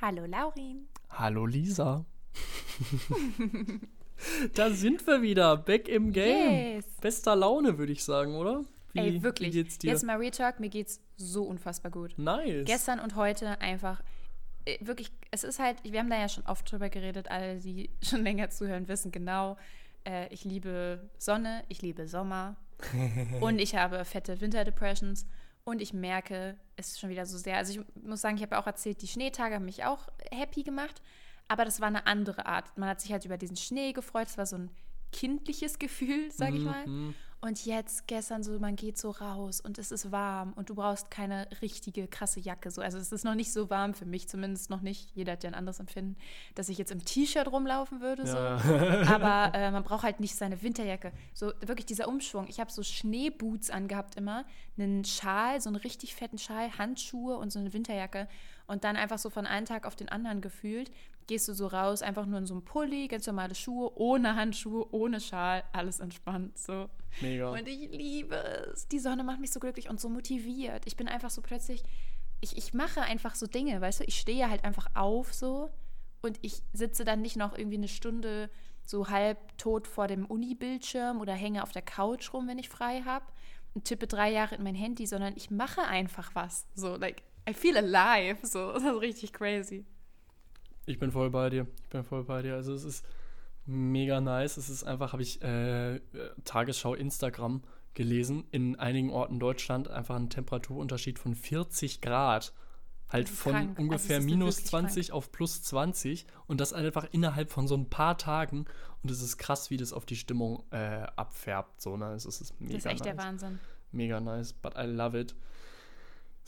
Hallo Laurin. Hallo Lisa. da sind wir wieder, back im Game. Yes. Bester Laune, würde ich sagen, oder? Wie, Ey, wirklich. Wie geht's dir? Jetzt mal Real Talk, mir geht's so unfassbar gut. nice. Gestern und heute einfach äh, wirklich, es ist halt, wir haben da ja schon oft drüber geredet, alle, die schon länger zuhören, wissen genau, äh, ich liebe Sonne, ich liebe Sommer und ich habe fette Winterdepressions und ich merke es ist schon wieder so sehr. Also ich muss sagen, ich habe auch erzählt, die Schneetage haben mich auch happy gemacht, aber das war eine andere Art. Man hat sich halt über diesen Schnee gefreut, es war so ein kindliches Gefühl, sag ich mal. Mhm. Und jetzt, gestern so, man geht so raus und es ist warm und du brauchst keine richtige, krasse Jacke. So. Also es ist noch nicht so warm für mich, zumindest noch nicht. Jeder hat ja ein anderes Empfinden, dass ich jetzt im T-Shirt rumlaufen würde. So. Ja. Aber äh, man braucht halt nicht seine Winterjacke. So wirklich dieser Umschwung. Ich habe so Schneeboots angehabt immer, einen Schal, so einen richtig fetten Schal, Handschuhe und so eine Winterjacke. Und dann einfach so von einem Tag auf den anderen gefühlt, gehst du so raus, einfach nur in so einem Pulli, ganz normale Schuhe, ohne Handschuhe, ohne Schal, alles entspannt. So. Mega. Und ich liebe es. Die Sonne macht mich so glücklich und so motiviert. Ich bin einfach so plötzlich, ich, ich mache einfach so Dinge, weißt du? Ich stehe halt einfach auf so und ich sitze dann nicht noch irgendwie eine Stunde so halb tot vor dem Uni-Bildschirm oder hänge auf der Couch rum, wenn ich frei habe und tippe drei Jahre in mein Handy, sondern ich mache einfach was. So, like, I feel alive. So, das ist richtig crazy. Ich bin voll bei dir. Ich bin voll bei dir. Also es ist mega nice. Es ist einfach, habe ich äh, Tagesschau Instagram gelesen, in einigen Orten Deutschland einfach ein Temperaturunterschied von 40 Grad. Halt ist von krank. Also ungefähr es ist minus wirklich 20 auf plus 20 und das einfach innerhalb von so ein paar Tagen und es ist krass, wie das auf die Stimmung äh, abfärbt. So, ne? Es ist mega Das ist echt nice. der Wahnsinn. Mega nice, but I love it.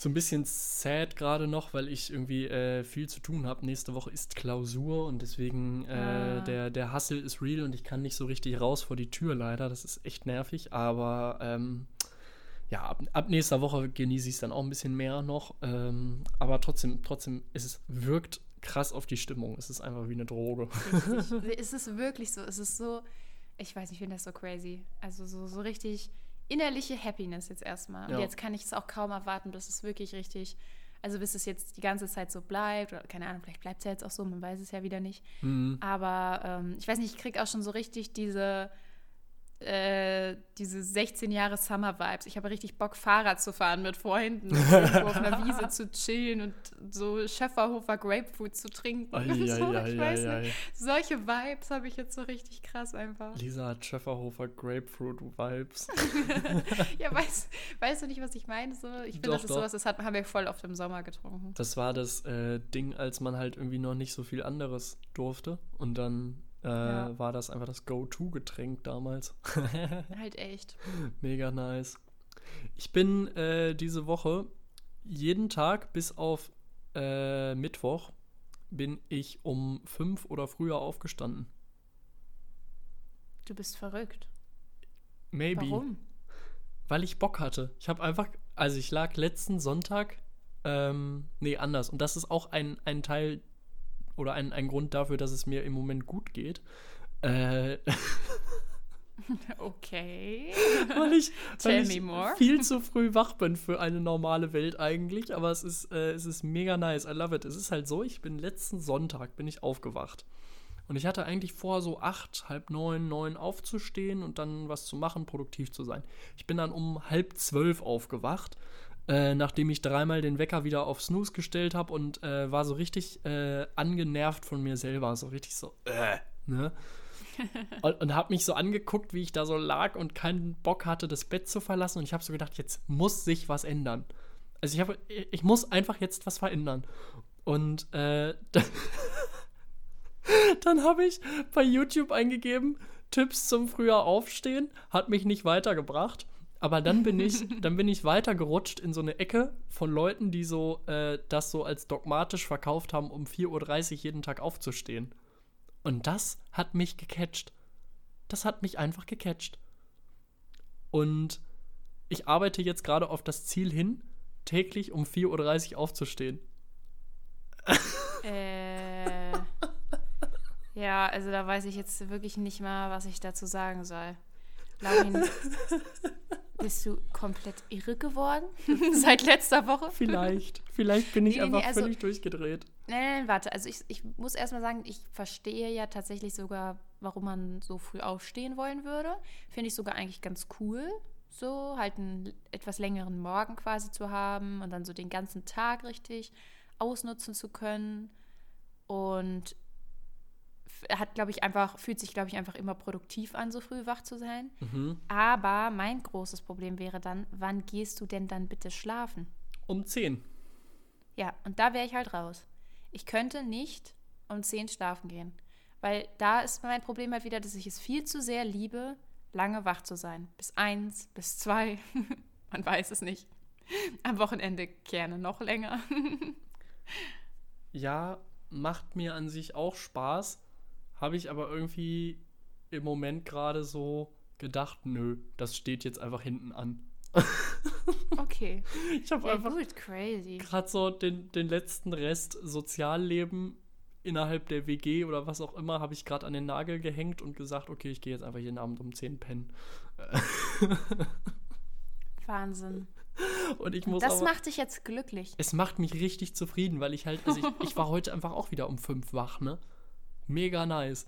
So ein bisschen sad gerade noch, weil ich irgendwie äh, viel zu tun habe. Nächste Woche ist Klausur und deswegen äh, Ah. der, der Hustle ist real und ich kann nicht so richtig raus vor die Tür leider. Das ist echt nervig, aber ähm, ja, ab, ab nächster Woche genieße ich es dann auch ein bisschen mehr noch. Ähm, aber trotzdem, trotzdem, es wirkt krass auf die Stimmung. Es ist einfach wie eine Droge. Richtig. es ist wirklich so. Es ist so, ich weiß nicht, ich finde das so crazy. Also so, so richtig innerliche Happiness jetzt erstmal. Und Ja. jetzt kann ich es auch kaum erwarten, bis es wirklich richtig, also bis es jetzt die ganze Zeit so bleibt. Oder keine Ahnung, vielleicht bleibt es ja jetzt auch so, man weiß es ja wieder nicht. Mhm. Aber ähm, ich weiß nicht, ich kriege auch schon so richtig diese, äh, diese 16 Jahre Summer-Vibes. Ich habe richtig Bock, Fahrrad zu fahren mit Freunden, auf einer Wiese zu chillen und so Schäferhofer Grapefruit zu trinken. Ai, so, ai, ich ai, weiß ai, nicht. Solche Vibes habe ich jetzt so richtig krass einfach. Lisa hat Schäferhofer Grapefruit Vibes. Ja, weißt, weißt du nicht, was ich meine? So, ich finde, das ist doch. sowas, das hat, haben wir voll oft im Sommer getrunken. Das war das äh, Ding, als man halt irgendwie noch nicht so viel anderes durfte. Und dann äh, Ja. war das einfach das Go-To-Getränk damals. Halt echt. Mega nice. Ich bin äh, diese Woche jeden Tag bis auf äh, Mittwoch bin ich um fünf oder früher aufgestanden. Du bist verrückt. Maybe. Warum? Weil ich Bock hatte. Ich habe einfach, also ich lag letzten Sonntag, ähm, nee, anders. Und das ist auch ein, ein Teil oder ein, ein Grund dafür, dass es mir im Moment gut geht. Äh, Okay. weil ich, weil ich viel zu früh wach bin für eine normale Welt eigentlich. Aber es ist, äh, es ist mega nice. I love it. Es ist halt so, ich bin letzten Sonntag bin ich aufgewacht. Und ich hatte eigentlich vor, so acht, halb neun, neun aufzustehen und dann was zu machen, produktiv zu sein. Ich bin dann um halb zwölf aufgewacht, äh, nachdem ich dreimal den Wecker wieder auf Snooze gestellt habe und äh, war so richtig äh, angenervt von mir selber. So richtig so, äh, ne? und, und habe mich so angeguckt, wie ich da so lag und keinen Bock hatte, das Bett zu verlassen. Und ich habe so gedacht, jetzt muss sich was ändern. Also ich habe, ich muss einfach jetzt was verändern. Und äh, dann habe ich bei YouTube eingegeben, Tipps zum früher Aufstehen, hat mich nicht weitergebracht. Aber dann bin ich, dann bin ich weitergerutscht in so eine Ecke von Leuten, die so äh, das so als dogmatisch verkauft haben, um 4.30 Uhr jeden Tag aufzustehen. Und das hat mich gecatcht. Das hat mich einfach gecatcht. Und ich arbeite jetzt gerade auf das Ziel hin, täglich um 4.30 Uhr aufzustehen. Äh, ja, also da weiß ich jetzt wirklich nicht mal, was ich dazu sagen soll. Laurin, Bist du komplett irre geworden? Seit letzter Woche? Vielleicht. Vielleicht bin ich Nee, nee, einfach also- völlig durchgedreht. Nein, nein, nein, warte. Also ich, ich muss erstmal sagen, ich verstehe ja tatsächlich sogar, warum man so früh aufstehen wollen würde. Finde ich sogar eigentlich ganz cool, so halt einen etwas längeren Morgen quasi zu haben und dann so den ganzen Tag richtig ausnutzen zu können. Und hat, glaube ich, einfach, fühlt sich, glaube ich, einfach immer produktiv an, so früh wach zu sein. Mhm. Aber mein großes Problem wäre dann, wann gehst du denn dann bitte schlafen? Um 10. Ja, und da wäre ich halt raus. Ich könnte nicht um 10 schlafen gehen. Weil da ist mein Problem halt wieder, dass ich es viel zu sehr liebe, lange wach zu sein. Bis eins, bis zwei. Man weiß es nicht. Am Wochenende gerne noch länger. Ja, macht mir an sich auch Spaß. Habe ich aber irgendwie im Moment gerade so gedacht, nö, das steht jetzt einfach hinten an. Okay. Ich habe Ja, einfach gerade so den, den letzten Rest Sozialleben innerhalb der WG oder was auch immer, habe ich gerade an den Nagel gehängt und gesagt, okay, ich gehe jetzt einfach jeden Abend um 10 pennen. Wahnsinn. Und ich muss Das aber, macht dich jetzt glücklich. es macht mich richtig zufrieden, weil ich halt, also ich, ich war heute einfach auch wieder um 5 wach, ne? Mega nice.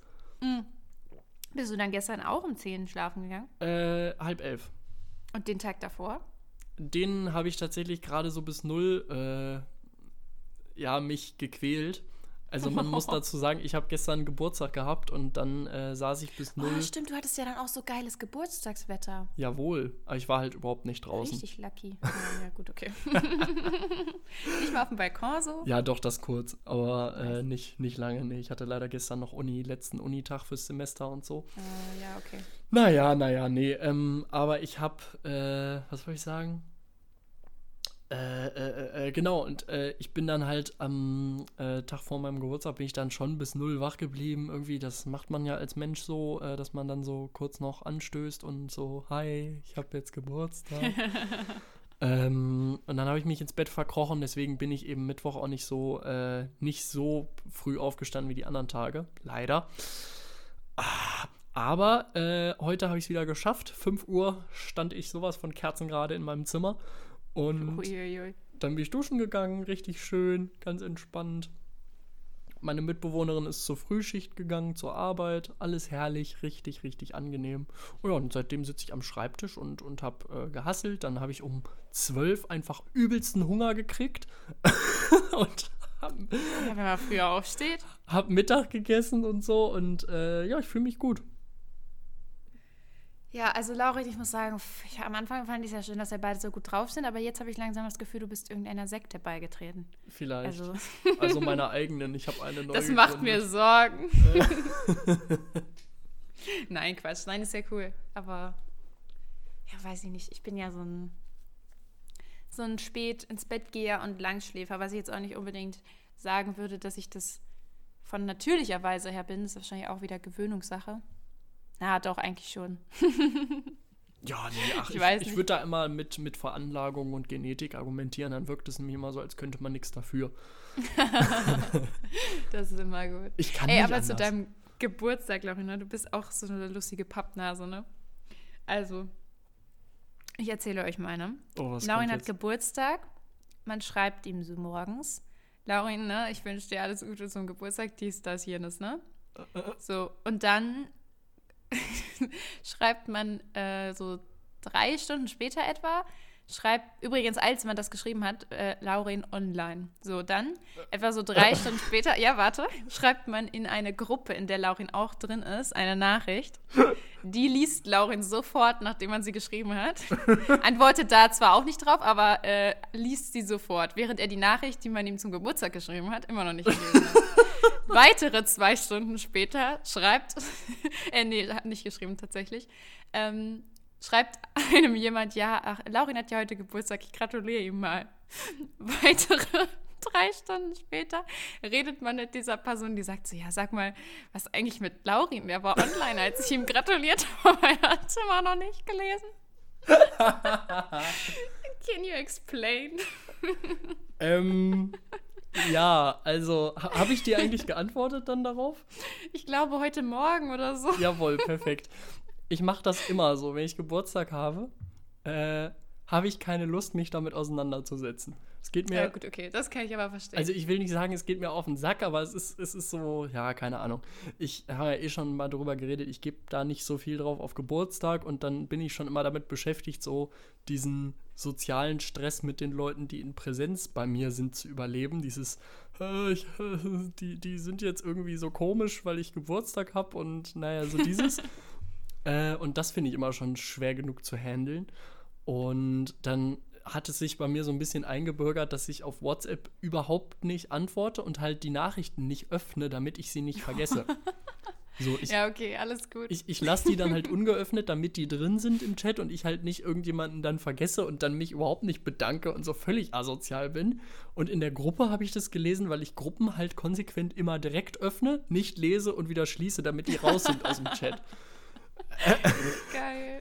Bist du dann gestern auch um 10 schlafen gegangen? Äh, halb elf. Und den Tag davor? Den habe ich tatsächlich gerade so bis null, äh, ja, mich gequält. Also man muss dazu sagen, ich habe gestern Geburtstag gehabt und dann äh, saß ich bis null. Oh, stimmt, du hattest ja dann auch so geiles Geburtstagswetter. Jawohl, aber ich war halt überhaupt nicht draußen. Richtig lucky. Ja, gut, okay. Nicht mal auf dem Balkon so? Ja, doch, das kurz, aber äh, nicht, nicht lange. Nee, ich hatte leider gestern noch Uni, letzten Unitag fürs Semester und so. Äh, ja, okay. Naja, naja, nee. Ähm, aber ich habe, äh, was soll ich sagen? Äh, äh, äh, genau, und äh, ich bin dann halt am äh, Tag vor meinem Geburtstag bin ich dann schon bis null wach geblieben. Irgendwie, das macht man ja als Mensch so, äh, dass man dann so kurz noch anstößt und so, hi, ich habe jetzt Geburtstag. ähm, und dann habe ich mich ins Bett verkrochen, deswegen bin ich eben Mittwoch auch nicht so, äh, nicht so früh aufgestanden wie die anderen Tage. Leider. Ah, aber äh, heute habe ich es wieder geschafft. 5 Uhr stand ich sowas von Kerzen gerade in meinem Zimmer. Und Uiuiui. dann bin ich duschen gegangen, richtig schön, ganz entspannt. Meine Mitbewohnerin ist zur Frühschicht gegangen, zur Arbeit. Alles herrlich, richtig, richtig angenehm. Oh ja, und seitdem sitze ich am Schreibtisch und, und habe äh, gehasselt. Dann habe ich um 12 einfach übelsten Hunger gekriegt und habe Ja, wenn man früher aufsteht. hab Mittag gegessen und so. Und äh, ja, ich fühle mich gut. Ja, also Laurit, ich muss sagen, ich, am Anfang fand ich es ja schön, dass wir beide so gut drauf sind, aber jetzt habe ich langsam das Gefühl, du bist irgendeiner Sekte beigetreten. Vielleicht. Also, Also meiner eigenen. Ich habe eine neue. das macht mir gegründet. Sorgen. Nein, Quatsch. Nein, ist ja cool. Aber, ja, weiß ich nicht. Ich bin ja so ein, so ein spät ins Bett geher und Langschläfer, was ich jetzt auch nicht unbedingt sagen würde, dass ich das von natürlicher Weise her bin. Das ist wahrscheinlich auch wieder Gewöhnungssache. Na, doch, eigentlich schon. Ja, nee, ach, Ich ich, ich, würde da immer mit, mit Veranlagung und Genetik argumentieren, dann wirkt es nämlich immer so, als könnte man nichts dafür. Das ist immer gut. Ich kann Ey, nicht aber anders. zu deinem Geburtstag, glaube ich, ne? Du bist auch so eine lustige Pappnase, ne? Also, ich erzähle euch meine. oh, was Laurin hat? Geburtstag. Man schreibt ihm so morgens. Laurin, ne? Ich wünsche dir alles Gute zum Geburtstag, dies, das, jenes, ne? So, und dann schreibt man äh, so drei Stunden später etwa, schreibt, übrigens, als man das geschrieben hat, äh, Laurin online. So, dann, etwa so drei Stunden später, ja, warte, schreibt man in eine Gruppe, in der Laurin auch drin ist, eine Nachricht. Die liest Laurin sofort, nachdem man sie geschrieben hat. Antwortet da zwar auch nicht drauf, aber äh, liest sie sofort, während er die Nachricht, die man ihm zum Geburtstag geschrieben hat, immer noch nicht gelesen hat. Weitere zwei Stunden später schreibt, äh, nee, hat nicht geschrieben tatsächlich, ähm, schreibt einem jemand, ja, ach, Laurin hat ja heute Geburtstag, ich gratuliere ihm mal. Weitere drei Stunden später redet man mit dieser Person, die sagt so, ja, sag mal, was eigentlich mit Laurin? Der war online, als ich ihm gratuliert habe, er hat es immer noch nicht gelesen. Can you explain? Ähm, ja, also, ha- habe ich dir eigentlich geantwortet dann darauf? Ich glaube heute Morgen oder so. Jawohl, perfekt. Ich mache das immer so, wenn ich Geburtstag habe, äh, habe ich keine Lust, mich damit auseinanderzusetzen. Es geht mir. Ja, gut, okay, das kann ich aber verstehen. Also ich will nicht sagen, es geht mir auf den Sack, aber es ist, es ist so, ja, keine Ahnung. Ich habe ja eh schon mal darüber geredet, ich gebe da nicht so viel drauf auf Geburtstag und dann bin ich schon immer damit beschäftigt, so diesen sozialen Stress mit den Leuten, die in Präsenz bei mir sind, zu überleben. Dieses, äh, ich, äh, die, die sind jetzt irgendwie so komisch, weil ich Geburtstag habe und naja, so dieses. äh, und das finde ich immer schon schwer genug zu handeln. Und dann hat es sich bei mir so ein bisschen eingebürgert, dass ich auf WhatsApp überhaupt nicht antworte und halt die Nachrichten nicht öffne, damit ich sie nicht vergesse. So, ich, ja, okay, alles gut. Ich, ich lasse die dann halt ungeöffnet, damit die drin sind im Chat und ich halt nicht irgendjemanden dann vergesse und dann mich überhaupt nicht bedanke und so völlig asozial bin. Und in der Gruppe habe ich das gelesen, weil ich Gruppen halt konsequent immer direkt öffne, nicht lese und wieder schließe, damit die raus sind aus dem Chat. Geil.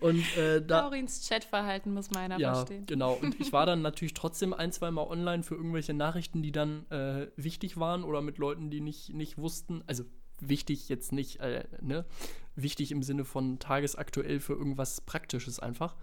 Und äh, da. Laurins Chatverhalten muss meiner ja, verstehen. Genau. Und ich war dann natürlich trotzdem ein, zwei Mal online für irgendwelche Nachrichten, die dann äh, wichtig waren oder mit Leuten, die nicht, nicht wussten. Also wichtig jetzt nicht, äh, ne? Wichtig im Sinne von tagesaktuell für irgendwas Praktisches einfach.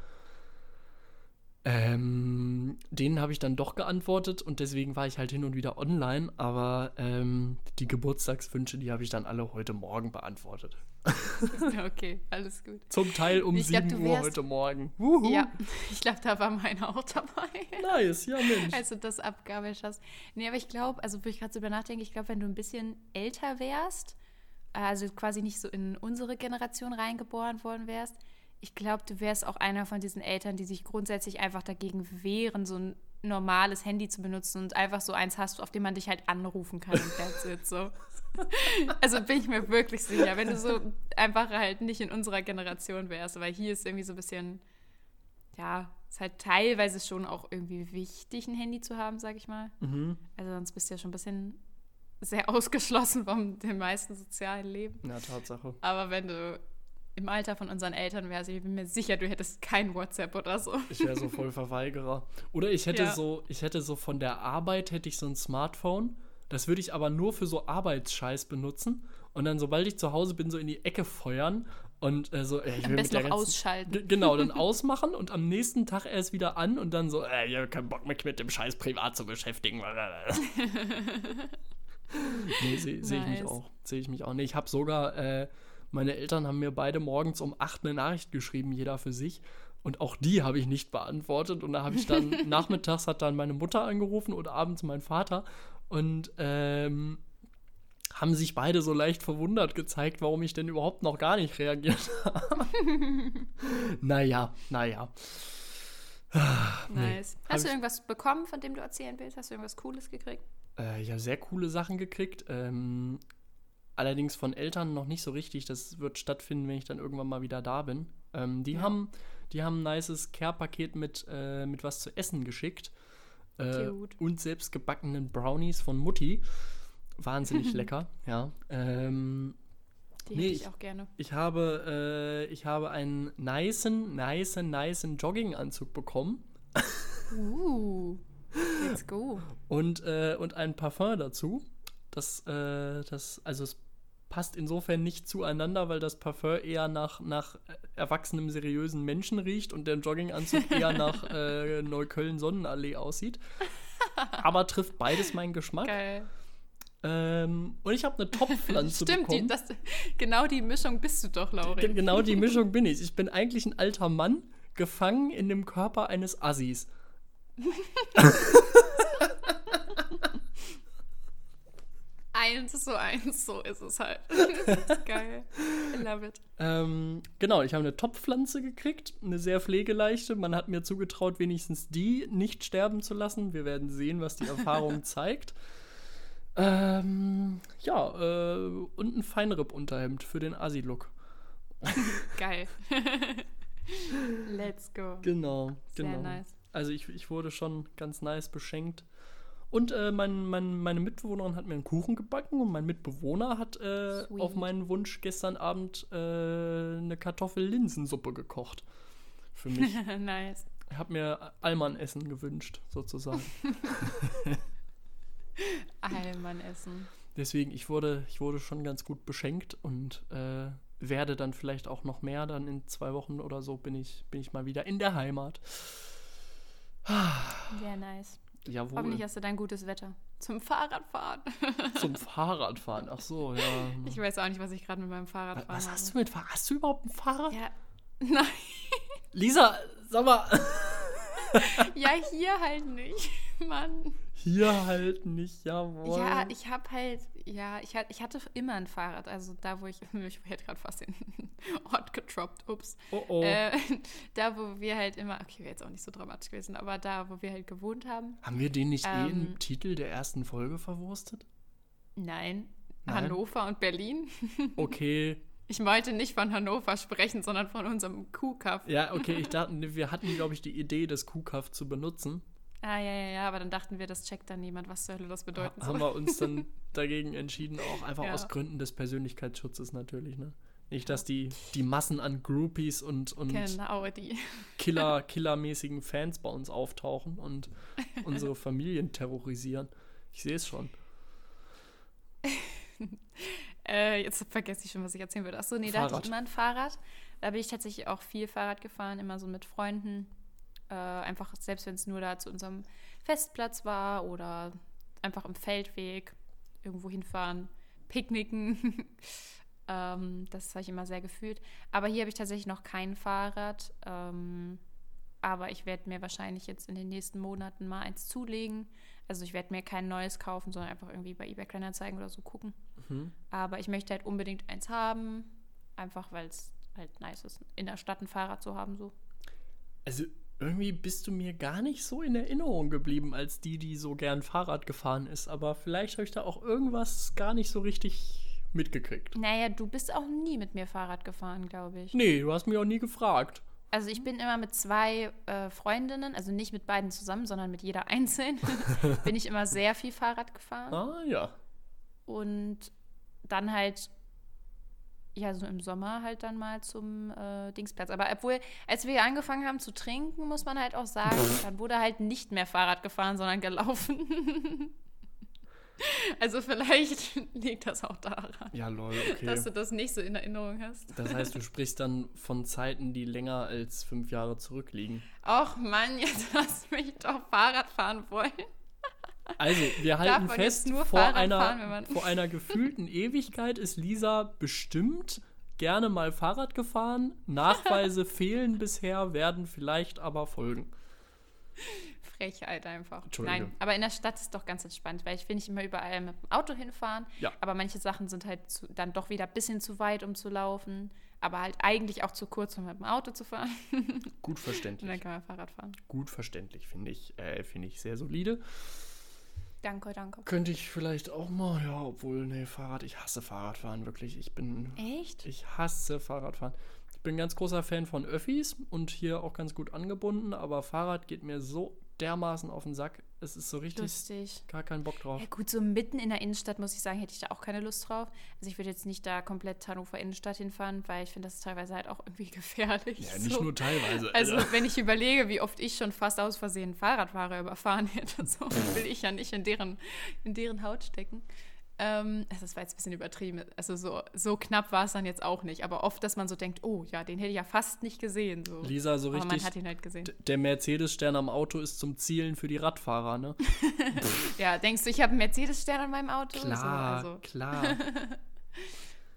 Ähm, denen habe ich dann doch geantwortet und deswegen war ich halt hin und wieder online, aber ähm, die Geburtstagswünsche, die habe ich dann alle heute Morgen beantwortet. okay, alles gut. Zum Teil um ich 7 glaub, Uhr heute Morgen. Wuhu. Ja, ich glaube, da war meine auch dabei. Nice, ja Mensch. Als du das abgabelt hast. Nee, aber ich glaube, also wo ich gerade so über nachdenke, ich glaube, wenn du ein bisschen älter wärst, also quasi nicht so in unsere Generation reingeboren worden wärst, ich glaube, du wärst auch einer von diesen Eltern, die sich grundsätzlich einfach dagegen wehren, so ein normales Handy zu benutzen und einfach so eins hast, auf dem man dich halt anrufen kann und that's it, so. Also bin ich mir wirklich sicher, wenn du so einfach halt nicht in unserer Generation wärst, weil hier ist irgendwie so ein bisschen, ja, ist halt teilweise schon auch irgendwie wichtig, ein Handy zu haben, sag ich mal. Mhm. Also sonst bist du ja schon ein bisschen sehr ausgeschlossen vom dem meisten sozialen Leben. Ja, Tatsache. Aber wenn du im Alter von unseren Eltern wärst, ich bin mir sicher, du hättest kein WhatsApp oder so. Ich wäre so voll Verweigerer. Oder ich hätte ja. so, ich hätte so von der Arbeit hätte ich so ein Smartphone. Das würde ich aber nur für so Arbeitsscheiß benutzen. Und dann, sobald ich zu Hause bin, so in die Ecke feuern und äh, so, äh, ich am will besten noch ausschalten. Genau, dann ausmachen und am nächsten Tag erst wieder an und dann so, äh, ich habe keinen Bock mich mit dem Scheiß privat zu beschäftigen. nee, sehe seh nice. ich mich auch. Sehe ich mich auch. Nee, ich habe sogar äh, meine Eltern haben mir beide morgens um acht eine Nachricht geschrieben, jeder für sich. Und auch die habe ich nicht beantwortet. Und da habe ich dann, nachmittags hat dann meine Mutter angerufen und abends mein Vater. Und ähm, haben sich beide so leicht verwundert gezeigt, warum ich denn überhaupt noch gar nicht reagiert habe. naja, naja. Nice. Nee. Hast du irgendwas bekommen, von dem du erzählen willst? Hast du irgendwas Cooles gekriegt? Äh, ich habe sehr coole Sachen gekriegt. Ähm, allerdings von Eltern noch nicht so richtig. Das wird stattfinden, wenn ich dann irgendwann mal wieder da bin. Ähm, die, ja. haben, die haben ein nices Care-Paket mit, äh, mit was zu essen geschickt. Äh, und selbst gebackenen Brownies von Mutti. Wahnsinnig lecker, ja. Ähm, die nee, hätte ich auch gerne. Ich habe, äh, ich habe einen nicen, nicen, nicen Jogginganzug bekommen. Uh, let's go. Und, äh, und ein Parfum dazu. Das, äh, das, also es passt insofern nicht zueinander, weil das Parfum eher nach, nach erwachsenem, seriösen Menschen riecht und der Jogginganzug eher nach äh, Neukölln-Sonnenallee aussieht. Aber trifft beides meinen Geschmack. Geil. Ähm, und ich habe eine Topfpflanze Stimmt, bekommen. Die, das, genau die Mischung bist du doch, Laura. Genau die Mischung bin ich. Ich bin eigentlich ein alter Mann, gefangen in dem Körper eines Assis. Eins zu eins, so ist es halt. geil. I love it. Ähm, genau, ich habe eine Topfpflanze gekriegt, eine sehr pflegeleichte. Man hat mir zugetraut, wenigstens die nicht sterben zu lassen. Wir werden sehen, was die Erfahrung zeigt. Ähm, ja, äh, und ein Feinripp-Unterhemd für den Asi-Look. Geil. Let's go. Genau, Sehr genau. nice. Also ich, ich wurde schon ganz nice beschenkt. Und äh, mein, mein, meine Mitbewohnerin hat mir einen Kuchen gebacken und mein Mitbewohner hat äh, auf meinen Wunsch gestern Abend äh, eine Kartoffel-Linsensuppe gekocht. Für mich. nice. Ich habe mir Allmann-Essen gewünscht, sozusagen. Allmann-Essen. Deswegen, ich wurde, ich wurde schon ganz gut beschenkt und äh, werde dann vielleicht auch noch mehr. Dann in zwei Wochen oder so bin ich, bin ich mal wieder in der Heimat. Sehr nice. Jawohl. Hoffentlich hast du dann gutes Wetter. Zum Fahrradfahren. Zum Fahrradfahren. Ach so, ja. Ich weiß auch nicht, was ich gerade mit meinem Fahrrad fahre. Was hast du mit Fahrrad? Hast du überhaupt ein Fahrrad? Ja. Nein. Lisa, sag mal. ja, hier halt nicht. Mann. Hier halt nicht, jawohl. Ja, ich habe halt, ja, ich, ich hatte immer ein Fahrrad. Also da, wo ich, ich hätte gerade fast den Ort getroppt, ups. Oh oh. Äh, da, wo wir halt immer, okay, wäre jetzt auch nicht so dramatisch gewesen, aber da, wo wir halt gewohnt haben. Haben wir den nicht eh im Ähm, Titel der ersten Folge verwurstet? Nein, Nein? Hannover und Berlin. Okay. Ich wollte nicht von Hannover sprechen, sondern von unserem Kuhkaff. Ja, okay, ich dachte, wir hatten, glaube ich, die Idee, das Kuhkaff zu benutzen. Ah, ja, ja, ja, aber dann dachten wir, das checkt dann niemand, was zur Hölle das bedeuten haben soll. wir uns dann dagegen entschieden, auch einfach Ja. aus Gründen des Persönlichkeitsschutzes natürlich, ne? Nicht, dass die, die Massen an Groupies und, und Genau, die. Killer, killermäßigen Fans bei uns auftauchen und unsere Familien terrorisieren. Ich sehe es schon. Äh, jetzt vergesse ich schon, was ich erzählen würde. Achso, nee, da hatte Fahrrad. ich immer ein Fahrrad. Da bin ich tatsächlich auch viel Fahrrad gefahren, immer so mit Freunden. Äh, einfach, selbst wenn es nur da zu unserem Festplatz war oder einfach im Feldweg irgendwo hinfahren, picknicken. ähm, das habe ich immer sehr gefühlt. Aber hier habe ich tatsächlich noch kein Fahrrad. Ähm, aber ich werde mir wahrscheinlich jetzt in den nächsten Monaten mal eins zulegen. Also ich werde mir kein neues kaufen, sondern einfach irgendwie bei eBay Kleinanzeigen oder so gucken. Mhm. Aber ich möchte halt unbedingt eins haben. Einfach weil es halt nice ist, in der Stadt ein Fahrrad zu haben. So. Also irgendwie bist du mir gar nicht so in Erinnerung geblieben als die, die so gern Fahrrad gefahren ist. Aber vielleicht habe ich da auch irgendwas gar nicht so richtig mitgekriegt. Naja, du bist auch nie mit mir Fahrrad gefahren, glaube ich. Nee, du hast mich auch nie gefragt. Also ich bin immer mit zwei äh, Freundinnen, also nicht mit beiden zusammen, sondern mit jeder einzeln, bin ich immer sehr viel Fahrrad gefahren. Ah ja. Und dann halt, ja, so im Sommer halt dann mal zum äh, Dingsplatz. Aber obwohl, als wir angefangen haben zu trinken, muss man halt auch sagen, dann wurde halt nicht mehr Fahrrad gefahren, sondern gelaufen. also vielleicht liegt das auch daran, Ja, lol, okay. dass du das nicht so in Erinnerung hast. Das heißt, du sprichst dann von Zeiten, die länger als fünf Jahre zurückliegen. Och Mann, jetzt lass mich doch Fahrrad fahren wollen. Also, wir halten fest, vor, einer, fahren, vor einer gefühlten Ewigkeit ist Lisa bestimmt gerne mal Fahrrad gefahren. Nachweise fehlen bisher, werden vielleicht aber folgen. Frechheit einfach. Nein, aber in der Stadt ist doch ganz entspannt, weil ich will nicht immer überall mit dem Auto hinfahren. Ja. Aber manche Sachen sind halt zu, dann doch wieder ein bisschen zu weit, um zu laufen. Aber halt eigentlich auch zu kurz, um mit dem Auto zu fahren. Gut Und verständlich. dann kann man Fahrrad fahren. Gut verständlich, finde ich, äh, finde ich sehr solide. Danke, danke. Könnte ich vielleicht auch mal, ja, obwohl, nee, Fahrrad, ich hasse Fahrradfahren, wirklich. Ich bin, Echt? ich hasse Fahrradfahren. Ich bin ein ganz großer Fan von Öffis und hier auch ganz gut angebunden, aber Fahrrad geht mir so dermaßen auf den Sack. Es ist so richtig Lustig. gar keinen Bock drauf. Ja gut, so mitten in der Innenstadt, muss ich sagen, hätte ich da auch keine Lust drauf. Also ich würde jetzt nicht da komplett Hannover Innenstadt hinfahren, weil ich finde, das ist teilweise halt auch irgendwie gefährlich. Ja, nicht so. nur teilweise. Also, Alter. wenn ich überlege, wie oft ich schon fast aus Versehen Fahrradfahrer überfahren hätte, so will ich ja nicht in deren, in deren Haut stecken. Ähm, also das war jetzt ein bisschen übertrieben. Also, so, so knapp war es dann jetzt auch nicht. Aber oft, dass man so denkt: Oh, ja, den hätte ich ja fast nicht gesehen. So. Lisa, so Aber man richtig. hat ihn halt gesehen. Der Mercedes-Stern am Auto ist zum Zielen für die Radfahrer, ne? Ja, denkst du, ich habe einen Mercedes-Stern an meinem Auto? Klar, So, also. klar.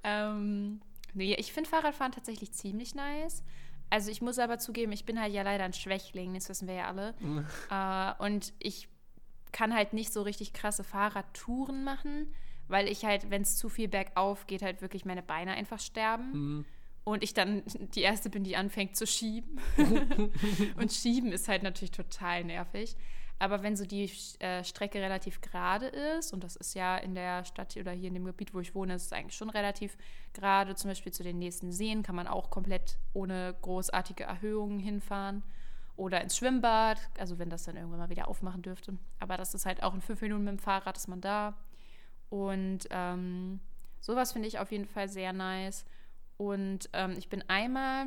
Ähm, nee, ich finde Fahrradfahren tatsächlich ziemlich nice. Also ich muss aber zugeben, ich bin halt ja leider ein Schwächling, das wissen wir ja alle. äh, und ich kann halt nicht so richtig krasse Fahrradtouren machen, weil ich halt, wenn es zu viel bergauf geht, halt wirklich meine Beine einfach sterben. Mhm. Und ich dann die Erste bin, die anfängt zu schieben. und schieben ist halt natürlich total nervig. Aber wenn so die äh, Strecke relativ gerade ist, und das ist ja in der Stadt oder hier in dem Gebiet, wo ich wohne, ist es eigentlich schon relativ gerade, zum Beispiel zu den nächsten Seen kann man auch komplett ohne großartige Erhöhungen hinfahren. Oder ins Schwimmbad, also wenn das dann irgendwann mal wieder aufmachen dürfte. Aber das ist halt auch in fünf Minuten mit dem Fahrrad ist man da. Und ähm, sowas finde ich auf jeden Fall sehr nice. Und ähm, ich bin einmal,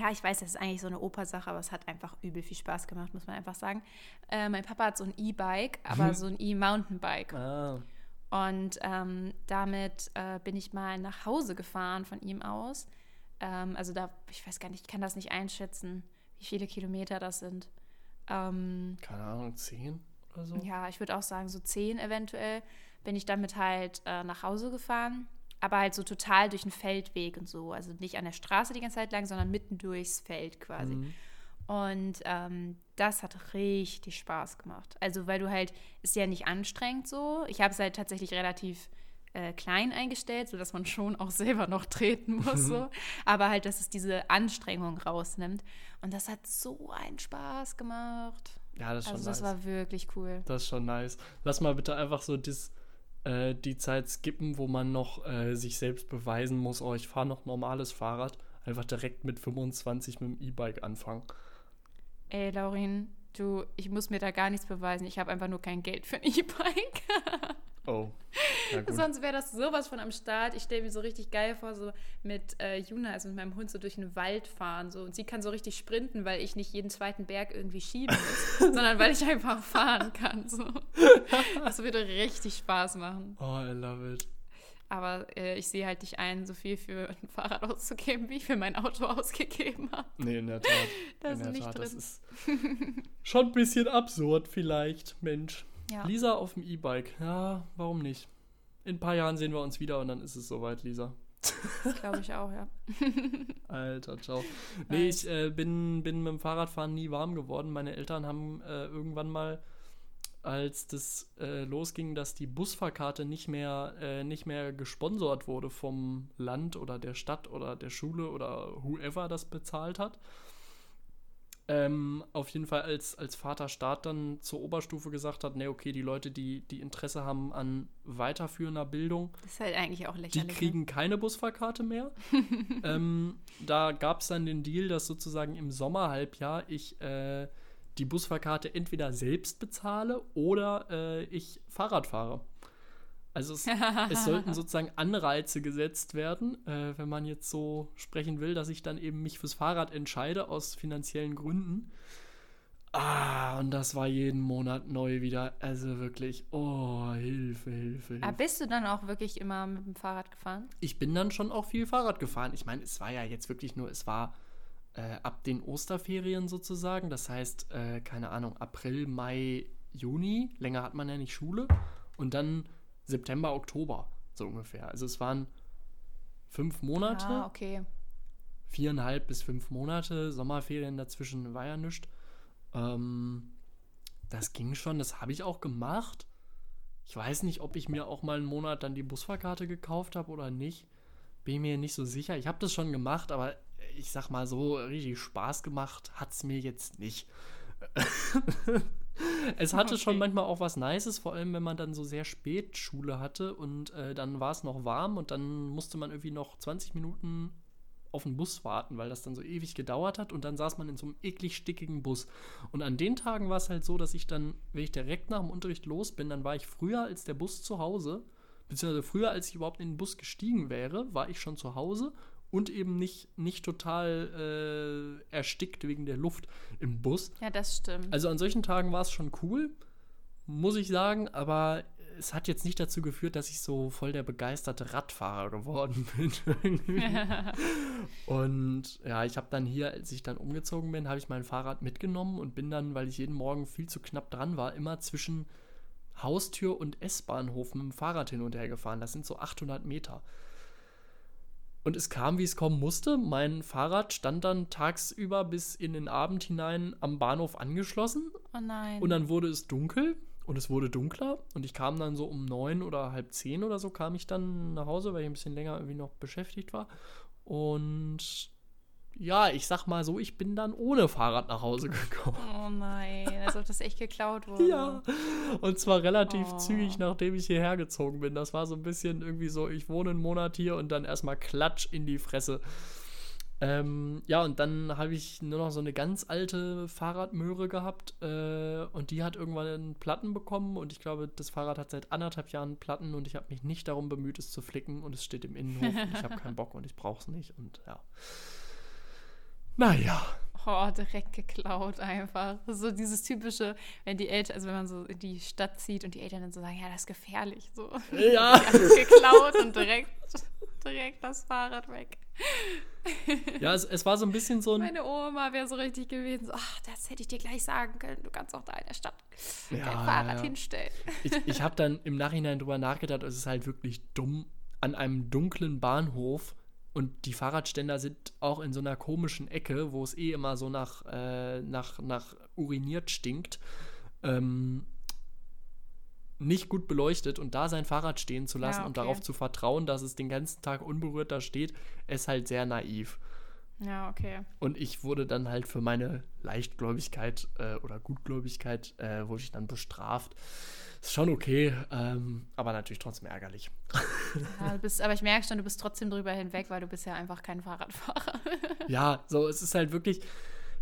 ja, ich weiß, das ist eigentlich so eine Opersache, aber es hat einfach übel viel Spaß gemacht, muss man einfach sagen. Äh, mein Papa hat so ein E-Bike, aber so ein E-Mountainbike. ah, Und ähm, damit äh, bin ich mal nach Hause gefahren von ihm aus. Ähm, also da, ich weiß gar nicht, ich kann das nicht einschätzen, wie viele Kilometer das sind. Ähm, Keine Ahnung, zehn oder so? ja, ich würde auch sagen, so zehn eventuell bin ich damit halt äh, nach Hause gefahren. Aber halt so total durch einen Feldweg und so. Also nicht an der Straße die ganze Zeit lang, sondern mitten durchs Feld quasi. Mhm. Und ähm, das hat richtig Spaß gemacht. Also, weil du halt, ist ja nicht anstrengend so. Ich habe es halt tatsächlich relativ äh, klein eingestellt, sodass man schon auch selber noch treten muss. so. Aber halt, dass es diese Anstrengung rausnimmt. Und das hat so einen Spaß gemacht. Ja, das ist schon Also, das nice. war wirklich cool. Das ist schon nice. Lass mal bitte einfach so dis, äh, die Zeit skippen, wo man noch äh, sich selbst beweisen muss, oh, ich fahre noch normales Fahrrad. Einfach direkt mit 25 mit dem E-Bike anfangen. Ey, Laurin, du, ich muss mir da gar nichts beweisen. Ich habe einfach nur kein Geld für ein E-Bike. Oh. Sonst wäre das sowas von am Start. Ich stelle mir so richtig geil vor, so mit äh, Juna, also mit meinem Hund, so durch den Wald fahren. So. Und sie kann so richtig sprinten, weil ich nicht jeden zweiten Berg irgendwie schieben muss, sondern weil ich einfach fahren kann. So. Das würde richtig Spaß machen. Oh, I love it. Aber äh, ich sehe halt nicht ein, so viel für ein Fahrrad auszugeben, wie ich für mein Auto ausgegeben habe. Nee, in der Tat. Da in ist der nicht Tat, das drin. ist schon ein bisschen absurd vielleicht, Mensch. Ja. Lisa auf dem E-Bike. Ja, warum nicht? In ein paar Jahren sehen wir uns wieder und dann ist es soweit, Lisa. Das glaube ich auch, ja. Alter, ciao. Nee, ich äh, bin, bin mit dem Fahrradfahren nie warm geworden. Meine Eltern haben äh, irgendwann mal, als das äh, losging, dass die Busfahrkarte nicht mehr, äh, nicht mehr gesponsert wurde vom Land oder der Stadt oder der Schule oder whoever das bezahlt hat. Ähm, auf jeden Fall, als, als Vater Staat dann zur Oberstufe gesagt hat, nee, okay, die Leute, die, die Interesse haben an weiterführender Bildung, Das ist halt eigentlich auch die lächerlich. ne? kriegen keine Busfahrkarte mehr. ähm, da gab es dann den Deal, dass sozusagen im Sommerhalbjahr ich äh, die Busfahrkarte entweder selbst bezahle oder äh, ich Fahrrad fahre. Also es, es sollten sozusagen Anreize gesetzt werden, äh, wenn man jetzt so sprechen will, dass ich dann eben mich fürs Fahrrad entscheide aus finanziellen Gründen. Ah, und das war jeden Monat neu wieder. Also wirklich, oh, Hilfe, Hilfe, Hilfe. Aber bist du dann auch wirklich immer mit dem Fahrrad gefahren? ich bin dann schon auch viel Fahrrad gefahren. Ich meine, es war ja jetzt wirklich nur, es war äh, ab den Osterferien sozusagen. Das heißt, äh, keine Ahnung, April, Mai, Juni. Länger hat man ja nicht Schule. Und dann September, Oktober, so ungefähr. Also es waren fünf Monate, Ah, okay. viereinhalb bis fünf Monate. Sommerferien dazwischen war ja nichts. Ähm, das ging schon, das habe ich auch gemacht. Ich weiß nicht, ob ich mir auch mal einen Monat dann die Busfahrkarte gekauft habe oder nicht. Bin mir nicht so sicher. Ich habe das schon gemacht, aber ich sag mal so, richtig Spaß gemacht hat es mir jetzt nicht. es hatte schon Okay. manchmal auch was Nices, vor allem wenn man dann so sehr spät Schule hatte und äh, dann war es noch warm und dann musste man irgendwie noch 20 Minuten auf den Bus warten, weil das dann so ewig gedauert hat und dann saß man in so einem eklig stickigen Bus. Und an den Tagen war es halt so, dass ich dann, wenn ich direkt nach dem Unterricht los bin, dann war ich früher als der Bus zu Hause, beziehungsweise früher als ich überhaupt in den Bus gestiegen wäre, war ich schon zu Hause und eben nicht, nicht total äh, erstickt wegen der Luft im Bus. Ja, das stimmt. Also an solchen Tagen war es schon cool, muss ich sagen, aber es hat jetzt nicht dazu geführt, dass ich so voll der begeisterte Radfahrer geworden bin. und ja, ich habe dann hier, als ich dann umgezogen bin, habe ich mein Fahrrad mitgenommen und bin dann, weil ich jeden Morgen viel zu knapp dran war, immer zwischen Haustür und S-Bahnhof mit dem Fahrrad hin und her gefahren. Das sind so 800 Meter. Und es kam, wie es kommen musste. Mein Fahrrad stand dann tagsüber bis in den Abend hinein am Bahnhof angeschlossen. oh nein. Und dann wurde es dunkel und es wurde dunkler. Und ich kam dann so um neun oder halb zehn oder so, kam ich dann nach Hause, weil ich ein bisschen länger irgendwie noch beschäftigt war. Und ja, ich sag mal so, ich bin dann ohne Fahrrad nach Hause gekommen. oh nein, als ob das echt geklaut wurde. Ja, und zwar relativ Oh. zügig, nachdem ich hierher gezogen bin. Das war so ein bisschen irgendwie so, ich wohne einen Monat hier und dann erstmal Klatsch in die Fresse. Ähm, ja, und dann habe ich nur noch so eine ganz alte Fahrradmöhre gehabt äh, und die hat irgendwann einen Platten bekommen und ich glaube, das Fahrrad hat seit anderthalb Jahren Platten und ich habe mich nicht darum bemüht, es zu flicken und es steht im Innenhof und ich habe keinen Bock und ich brauche es nicht und ja. Naja, Oh direkt geklaut einfach. So dieses typische, wenn die Eltern, also wenn man so in die Stadt zieht und die Eltern dann so sagen, ja, das ist gefährlich. So. Ja. geklaut und direkt, direkt das Fahrrad weg. Ja, es, es war so ein bisschen so ein. Meine Oma wäre so richtig gewesen. So, ach, das hätte ich dir gleich sagen können. Du kannst auch da in der Stadt Ja, dein Fahrrad ja. hinstellen. Ich, ich habe dann im Nachhinein drüber nachgedacht, es ist halt wirklich dumm, an einem dunklen Bahnhof und die Fahrradständer sind auch in so einer komischen Ecke, wo es eh immer so nach, äh, nach, nach uriniert stinkt, ähm, nicht gut beleuchtet und da sein Fahrrad stehen zu lassen Ja, und okay. darauf zu vertrauen, dass es den ganzen Tag unberührt da steht, ist halt sehr naiv. Ja, okay. Und ich wurde dann halt für meine Leichtgläubigkeit äh, oder Gutgläubigkeit, äh, wurde ich dann bestraft. Ist schon okay, ähm, aber natürlich trotzdem ärgerlich. Ja, du bist, aber ich merke schon, du bist trotzdem drüber hinweg, weil du bist ja einfach kein Fahrradfahrer. Ja, so, es ist halt wirklich,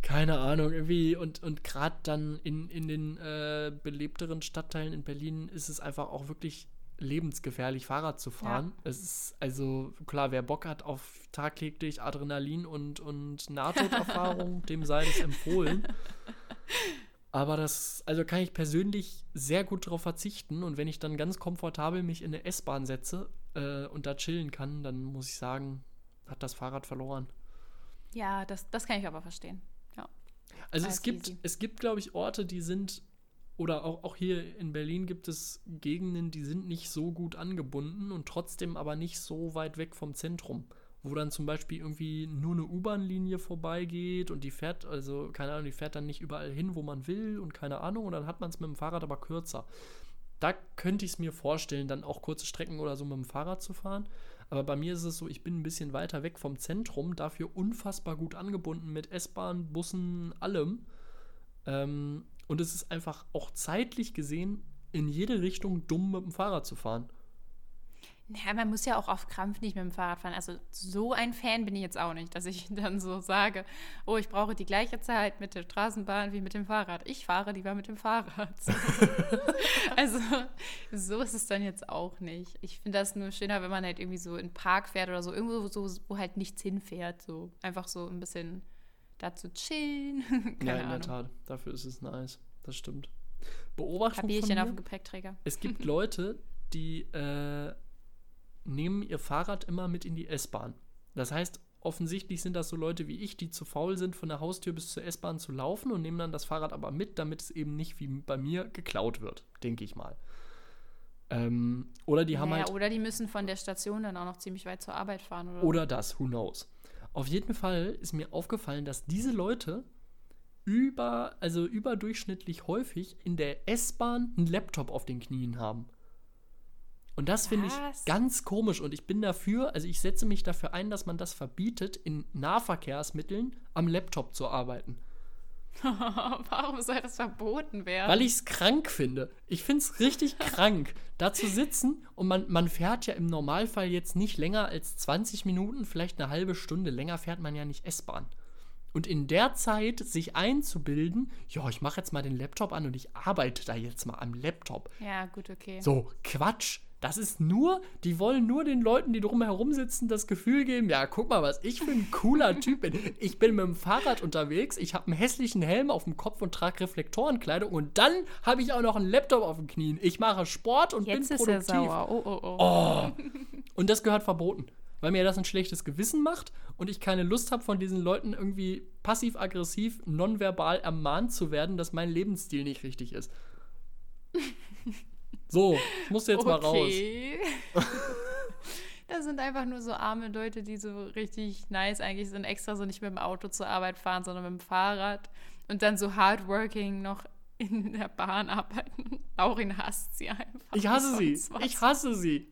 keine Ahnung, irgendwie, und, und gerade dann in, in den äh, belebteren Stadtteilen in Berlin ist es einfach auch wirklich lebensgefährlich, Fahrrad zu fahren. Es ist, also klar, wer Bock hat auf tagtäglich Adrenalin und, und Nahtoderfahrung, dem sei es empfohlen. Aber das, also kann ich persönlich sehr gut darauf verzichten. Und wenn ich dann ganz komfortabel mich in eine S-Bahn setze äh, und da chillen kann, dann muss ich sagen, hat das Fahrrad verloren. Ja, das, das kann ich aber verstehen. Ja. Also Alles es gibt, easy. es gibt, glaube ich, Orte, die sind, oder auch, auch hier in Berlin gibt es Gegenden, die sind nicht so gut angebunden und trotzdem aber nicht so weit weg vom Zentrum. Wo dann zum Beispiel irgendwie nur eine U-Bahn-Linie vorbeigeht und die fährt, also keine Ahnung, die fährt dann nicht überall hin, wo man will und keine Ahnung, und dann hat man es mit dem Fahrrad aber kürzer. Da könnte ich es mir vorstellen, dann auch kurze Strecken oder so mit dem Fahrrad zu fahren. Aber bei mir ist es so, ich bin ein bisschen weiter weg vom Zentrum, dafür unfassbar gut angebunden mit S-Bahn, Bussen, allem. Ähm, und es ist einfach auch zeitlich gesehen in jede Richtung dumm mit dem Fahrrad zu fahren. Ja, man muss ja auch auf Krampf nicht mit dem Fahrrad fahren. Also so ein Fan bin ich jetzt auch nicht, dass ich dann so sage, oh, ich brauche die gleiche Zeit mit der Straßenbahn wie mit dem Fahrrad. Ich fahre lieber mit dem Fahrrad. also so ist es dann jetzt auch nicht. Ich finde das nur schöner, wenn man halt irgendwie so in den Park fährt oder so, irgendwo so, wo halt nichts hinfährt. So einfach so ein bisschen da zu chillen. Ja, in Ahnung. der Tat. Dafür ist es nice. Das stimmt. Beobachtung von Papierchen auf mir, dem Gepäckträger. es gibt Leute, die äh, nehmen ihr Fahrrad immer mit in die S-Bahn. Das heißt, offensichtlich sind das so Leute wie ich, die zu faul sind, von der Haustür bis zur S-Bahn zu laufen und nehmen dann das Fahrrad aber mit, damit es eben nicht wie bei mir geklaut wird, denke ich mal. Ähm, oder die haben Naja, halt. oder die müssen von der Station dann auch noch ziemlich weit zur Arbeit fahren. Oder, Oder das, who knows. Auf jeden Fall ist mir aufgefallen, dass diese Leute über, also überdurchschnittlich häufig in der S-Bahn einen Laptop auf den Knien haben. Und das finde ich ganz komisch und ich bin dafür, also ich setze mich dafür ein, dass man das verbietet, in Nahverkehrsmitteln am Laptop zu arbeiten. Warum soll das verboten werden? Weil ich es krank finde. Ich finde es richtig krank, da zu sitzen und man, man fährt ja im Normalfall jetzt nicht länger als 20 Minuten, vielleicht eine halbe Stunde. Länger fährt man ja nicht S-Bahn. Und in der Zeit sich einzubilden, ja, ich mache jetzt mal den Laptop an und ich arbeite da jetzt mal am Laptop. ja, gut, okay. So, Quatsch. Das ist nur, die wollen nur den Leuten, die drumherum sitzen, das Gefühl geben, ja, guck mal, was ich für ein cooler Typ bin. Ich bin mit dem Fahrrad unterwegs, ich habe einen hässlichen Helm auf dem Kopf und trage Reflektorenkleidung und dann habe ich auch noch einen Laptop auf den Knien. Ich mache Sport und Jetzt bin ist er produktiv. sauer. Oh, oh, oh. Oh. Und das gehört verboten, weil mir das ein schlechtes Gewissen macht und ich keine Lust habe, von diesen Leuten irgendwie passiv-aggressiv, nonverbal ermahnt zu werden, dass mein Lebensstil nicht richtig ist. So, ich muss jetzt mal raus. okay. Das sind einfach nur so arme Leute, die so richtig nice eigentlich sind, extra so nicht mit dem Auto zur Arbeit fahren, sondern mit dem Fahrrad und dann so hardworking noch in der Bahn arbeiten. Laurin hasst sie einfach. Ich hasse sie. Was. Ich hasse sie.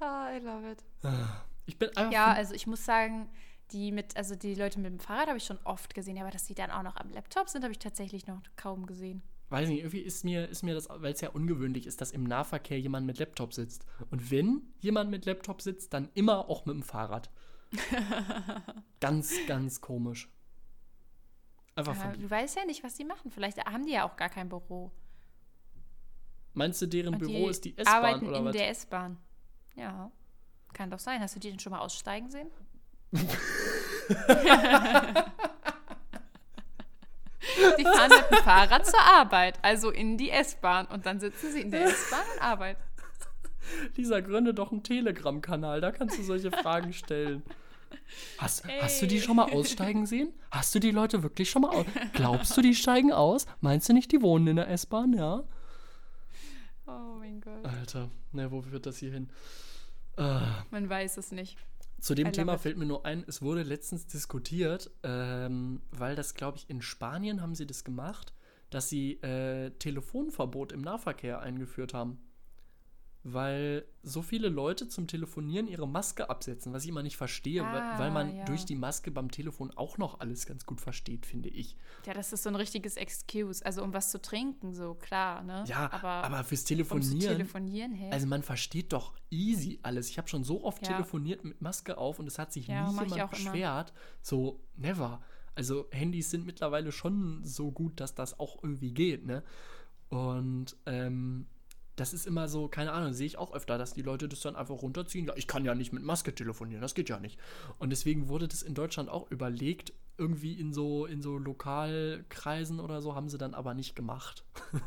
Ah, I love it. Ich bin einfach. Ja, also ich muss sagen, die mit, also die Leute mit dem Fahrrad habe ich schon oft gesehen, aber dass die dann auch noch am Laptop sind, habe ich tatsächlich noch kaum gesehen. Weiß nicht, irgendwie ist mir, ist mir das, weil es ja ungewöhnlich ist, dass im Nahverkehr jemand mit Laptop sitzt. Und wenn jemand mit Laptop sitzt, dann immer auch mit dem Fahrrad. ganz, ganz komisch. Einfach Aber von, du weißt ja nicht, was die machen. Vielleicht haben die ja auch gar kein Büro. meinst du, deren Büro ist die S-Bahn arbeiten oder in was? der S-Bahn. Ja. Kann doch sein. Hast du die denn schon mal aussteigen sehen? Die fahren mit dem Fahrrad zur Arbeit, also in die S-Bahn. Und dann sitzen sie in der S-Bahn und arbeiten. Lisa, gründe doch einen Telegram-Kanal, da kannst du solche Fragen stellen. Hast, hast du die schon mal aussteigen sehen? Hast du die Leute wirklich schon mal aus? Glaubst du, die steigen aus? Meinst du nicht, die wohnen in der S-Bahn, ja? Oh mein Gott. Alter, ne, wo führt das hier hin? Äh, Man weiß es nicht. Zu dem Thema it. fällt mir nur ein, es wurde letztens diskutiert, ähm, weil das, glaube ich, in Spanien haben sie das gemacht, dass sie äh, Telefonverbot im Nahverkehr eingeführt haben. Weil so viele Leute zum Telefonieren ihre Maske absetzen, was ich immer nicht verstehe, weil, weil Ah, man ja. durch die Maske beim Telefon auch noch alles ganz gut versteht, finde ich. Ja, das ist so ein richtiges Excuse. Also um was zu trinken, so klar, ne? Ja, aber, aber, fürs um Telefonieren, telefonieren, hey. also man versteht doch easy alles. Ich habe schon so oft Ja. telefoniert mit Maske auf und es hat sich Ja, nie jemand auch immer. beschwert. So, never. Also Handys sind mittlerweile schon so gut, dass das auch irgendwie geht, ne? Und ähm, das ist immer so, keine Ahnung, sehe ich auch öfter, dass die Leute das dann einfach runterziehen. Ja, ich kann ja nicht mit Maske telefonieren, das geht ja nicht. Und deswegen wurde das in Deutschland auch überlegt, irgendwie in so, in so Lokalkreisen oder so, haben sie dann aber nicht gemacht.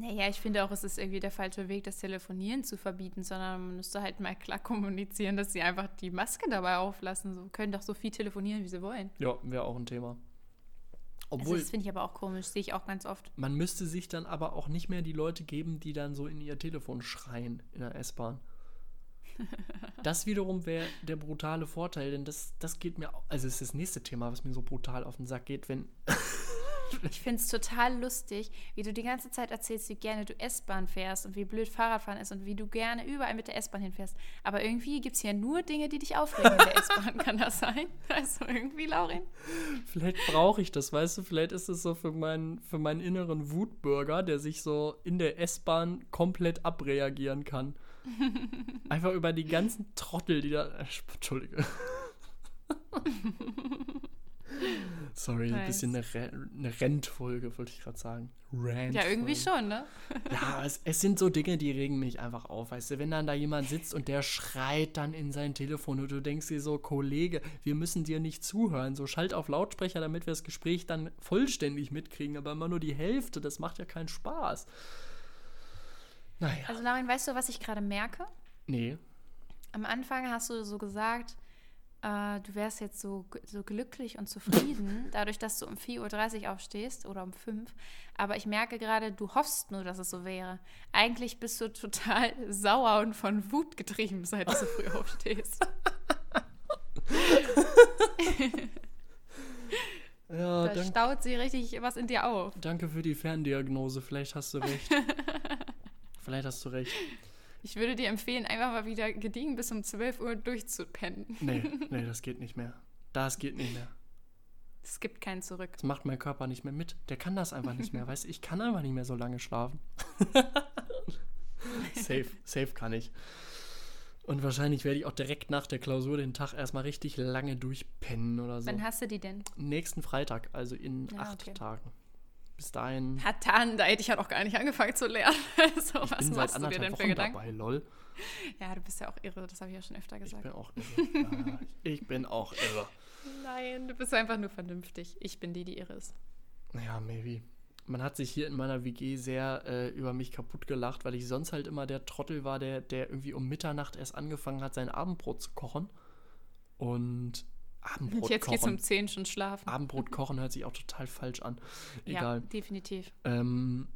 Naja, ich finde auch, es ist irgendwie der falsche Weg, das Telefonieren zu verbieten, sondern man müsste halt mal klar kommunizieren, dass sie einfach die Maske dabei auflassen. So können doch so viel telefonieren, wie sie wollen. Ja, wäre auch ein Thema. Also Obwohl, das finde ich aber auch komisch, sehe ich auch ganz oft. man müsste sich dann aber auch nicht mehr die Leute geben, die dann so in ihr Telefon schreien in der S-Bahn. Das wiederum wäre der brutale Vorteil, denn das, das geht mir, also es ist das nächste Thema, was mir so brutal auf den Sack geht, wenn, Ich finde es total lustig, wie du die ganze Zeit erzählst, wie gerne du S-Bahn fährst und wie blöd Fahrradfahren ist und wie du gerne überall mit der S-Bahn hinfährst. Aber irgendwie gibt es hier nur Dinge, die dich aufregen in der S-Bahn. Kann das sein? Also irgendwie, Laurin? vielleicht brauche ich das, weißt du, vielleicht ist es so für meinen, für meinen inneren Wutbürger, der sich so in der S-Bahn komplett abreagieren kann. Einfach über die ganzen Trottel, die da, äh, Entschuldige. Sorry, ein Nice. bisschen eine, Re eine Rentfolge, wollte ich gerade sagen. Rant Ja, irgendwie schon, ne? Ja, es, es sind so Dinge, die regen mich einfach auf. Weißt du, wenn dann da jemand sitzt und der schreit dann in sein Telefon und du denkst dir so, Kollege, wir müssen dir nicht zuhören. So schalt auf Lautsprecher, damit wir das Gespräch dann vollständig mitkriegen, aber immer nur die Hälfte, das macht ja keinen Spaß. Naja, Also, Laurin, weißt du, was ich gerade merke? nee. Am Anfang hast du so gesagt, äh, du wärst jetzt so, so glücklich und zufrieden, dadurch, dass du um 4.30 Uhr aufstehst oder um 5. Aber ich merke gerade, du hoffst nur, dass es so wäre. Eigentlich bist du total sauer und von Wut getrieben, seit du so früh aufstehst. Ja, Da dank, staut sie richtig was in dir auf. danke für die Ferndiagnose. Vielleicht hast du recht. Vielleicht hast du recht. Ich würde dir empfehlen, einfach mal wieder gediegen bis um 12 Uhr durchzupennen. Nee, nee, das geht nicht mehr. Das geht nicht mehr. Es gibt kein Zurück. Das macht mein Körper nicht mehr mit. Der kann das einfach nicht mehr. Weißt du, ich kann einfach nicht mehr so lange schlafen. safe, safe kann ich. Und wahrscheinlich werde ich auch direkt nach der Klausur den Tag erstmal richtig lange durchpennen oder so. Wann hast du die denn? Nächsten Freitag, also in Ja, acht okay. Tagen. Bis dahin. Hatan, da hätte ich ja noch gar nicht angefangen zu lernen. Also, was bin seit machst du dir denn für Wochen Gedanken? dabei, lol. Ja, du bist ja auch irre, das habe ich ja schon öfter Ich gesagt. bin auch irre. Ich bin auch irre. Nein, du bist einfach nur vernünftig. Ich bin die, die irre ist. Ja, maybe. Man hat sich hier in meiner WG sehr äh, über mich kaputt gelacht, weil ich sonst halt immer der Trottel war, der, der irgendwie um Mitternacht erst angefangen hat, sein Abendbrot zu kochen. Und Abendbrot Und jetzt geht's kochen. um 10 schon schlafen. Abendbrot kochen hört sich auch total falsch an. Egal. Ja, definitiv. Ähm,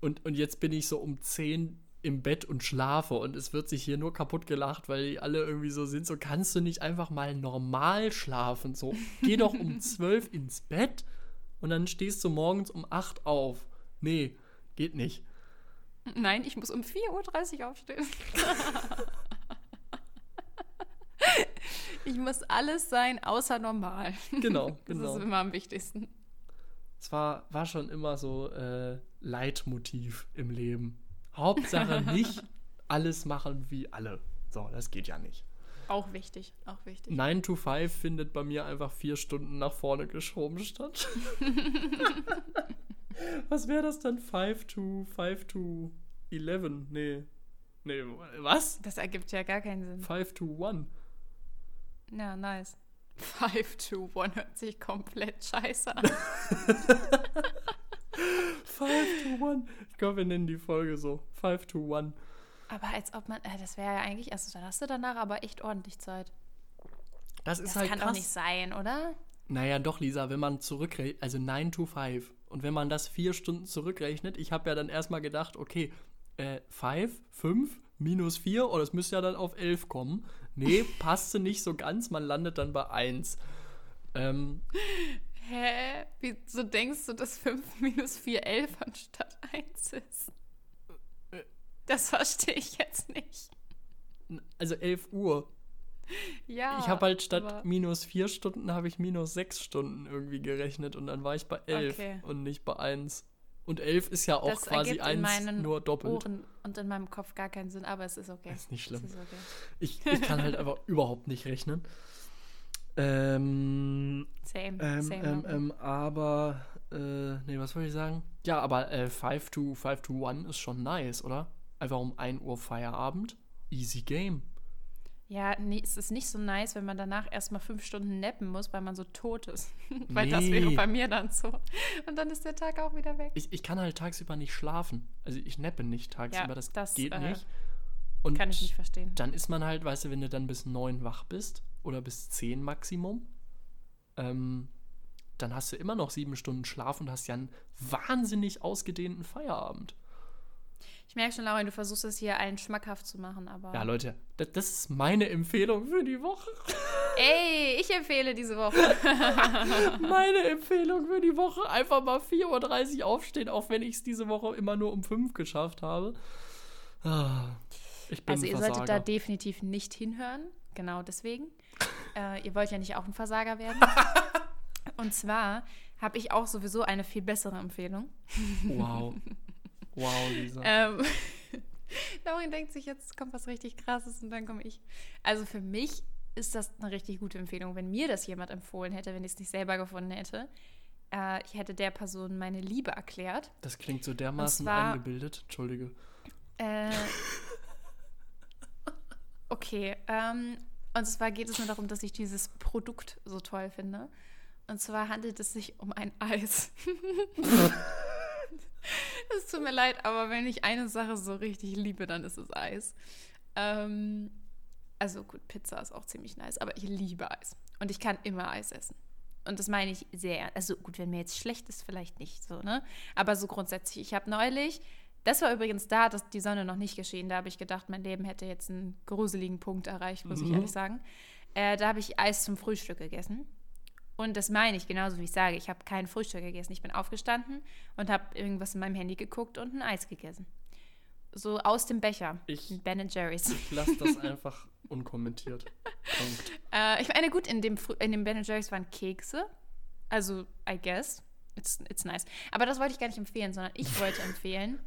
und, und jetzt bin ich so um 10 im Bett und schlafe und es wird sich hier nur kaputt gelacht, weil die alle irgendwie so sind, so kannst du nicht einfach mal normal schlafen, so geh doch um 12 ins Bett und dann stehst du morgens um 8 auf. Nee, geht nicht. Nein, ich muss um 4.30 Uhr aufstehen. ich muss alles sein, außer normal. Genau, Das genau. ist immer am wichtigsten. Es war, war schon immer so äh, Leitmotiv im Leben. Hauptsache nicht alles machen wie alle. So, das geht ja nicht. Auch wichtig, auch wichtig. 9 to 5 findet bei mir einfach vier Stunden nach vorne geschoben statt. was wäre das dann? 5 to 5 to 11? Nee. Nee, was? Das ergibt ja gar keinen Sinn. 5 to 1. Ja, nice. 5 to 1 hört sich komplett scheiße an. 5 to 1. Ich glaube, wir nennen die Folge so. 5 to 1. Aber als ob man, äh, das wäre ja eigentlich, also dann hast du danach aber echt ordentlich Zeit. Das ist Das halt kann krass. doch nicht sein, oder? Naja, doch, Lisa, wenn man zurückrechnet, also 9 to 5. Und wenn man das vier Stunden zurückrechnet, ich habe ja dann erstmal gedacht, okay, äh, 5, 5, minus 4, oder es müsste ja dann auf 11 kommen. Nee, passte nicht so ganz, man landet dann bei 1. Ähm, Hä? Wieso denkst du, dass 5 minus 4 11 anstatt 1 ist? Das verstehe ich jetzt nicht. also 11 Uhr. Ja. ich habe halt statt minus 4 Stunden, habe ich minus 6 Stunden irgendwie gerechnet und dann war ich bei 11 Okay. und nicht bei 1. Und 11 ist ja auch das quasi ergibt in 1 meinen nur doppelt. Ohren und in meinem Kopf gar keinen Sinn, aber es ist okay. Ist nicht schlimm. Ist okay. Ich, ich kann halt einfach überhaupt nicht rechnen. Ähm, Same, ähm, same. ähm, ähm, aber, äh, nee, was wollte ich sagen? Ja, aber äh, 5 to 5 to 1 ist schon nice, oder? Einfach um 1 Uhr Feierabend. Easy game. Ja, nee, es ist nicht so nice, wenn man danach erstmal fünf Stunden nappen muss, weil man so tot ist. weil das Nee. wäre bei mir dann so. Und dann ist der Tag auch wieder weg. Ich, ich kann halt tagsüber nicht schlafen. Also ich nappe nicht tagsüber, Ja, das, das, geht äh, nicht. Und Kann ich nicht verstehen. dann ist man halt, weißt du, wenn du dann bis 9 wach bist oder bis 10 Maximum, ähm, dann hast du immer noch sieben Stunden Schlaf und hast ja einen wahnsinnig ausgedehnten Feierabend. Ich merke schon, Lauren, du versuchst es hier allen schmackhaft zu machen, aber. Ja, Leute, das, das ist meine Empfehlung für die Woche. Ey, ich empfehle diese Woche. meine Empfehlung für die Woche. Einfach mal 4.30 Uhr aufstehen, auch wenn ich es diese Woche immer nur um 5 geschafft habe. Ah, ich bin Also ihr solltet da definitiv nicht hinhören. Genau deswegen. äh, ihr wollt ja nicht auch ein Versager werden. Und zwar habe ich auch sowieso eine viel bessere Empfehlung. wow. Wow, Lisa. Ähm, Laurin denkt sich, jetzt kommt was richtig krasses und dann komme ich. Also für mich ist das eine richtig gute Empfehlung. Wenn mir das jemand empfohlen hätte, wenn ich es nicht selber gefunden hätte, äh, ich hätte der Person meine Liebe erklärt. Das klingt so dermaßen zwar- eingebildet. Entschuldige. Äh, okay. Ähm, und zwar geht es nur darum, dass ich dieses Produkt so toll finde. Und zwar handelt es sich um ein Eis. Es tut mir leid, aber wenn ich eine Sache so richtig liebe, dann ist es Eis. Ähm, also gut, Pizza ist auch ziemlich nice, aber ich liebe Eis. Und ich kann immer Eis essen. Und das meine ich sehr. Also gut, wenn mir jetzt schlecht ist, vielleicht nicht so, ne? Aber so grundsätzlich. Ich habe neulich, das war übrigens da, dass die Sonne noch nicht geschehen. Da habe ich gedacht, mein Leben hätte jetzt einen gruseligen Punkt erreicht, muss ich Mhm. ehrlich sagen. Äh, da habe ich Eis zum Frühstück gegessen. Und das meine ich genauso, wie ich sage. Ich habe kein Frühstück gegessen. Ich bin aufgestanden und habe irgendwas in meinem Handy geguckt und ein Eis gegessen. So aus dem Becher. Ich- Ben Jerry's. Ich lasse das einfach unkommentiert. Punkt. Äh, ich meine, gut, in dem, in dem Ben Jerry's waren Kekse. Also, I guess. It's, it's nice. Aber das wollte ich gar nicht empfehlen, sondern ich wollte empfehlen.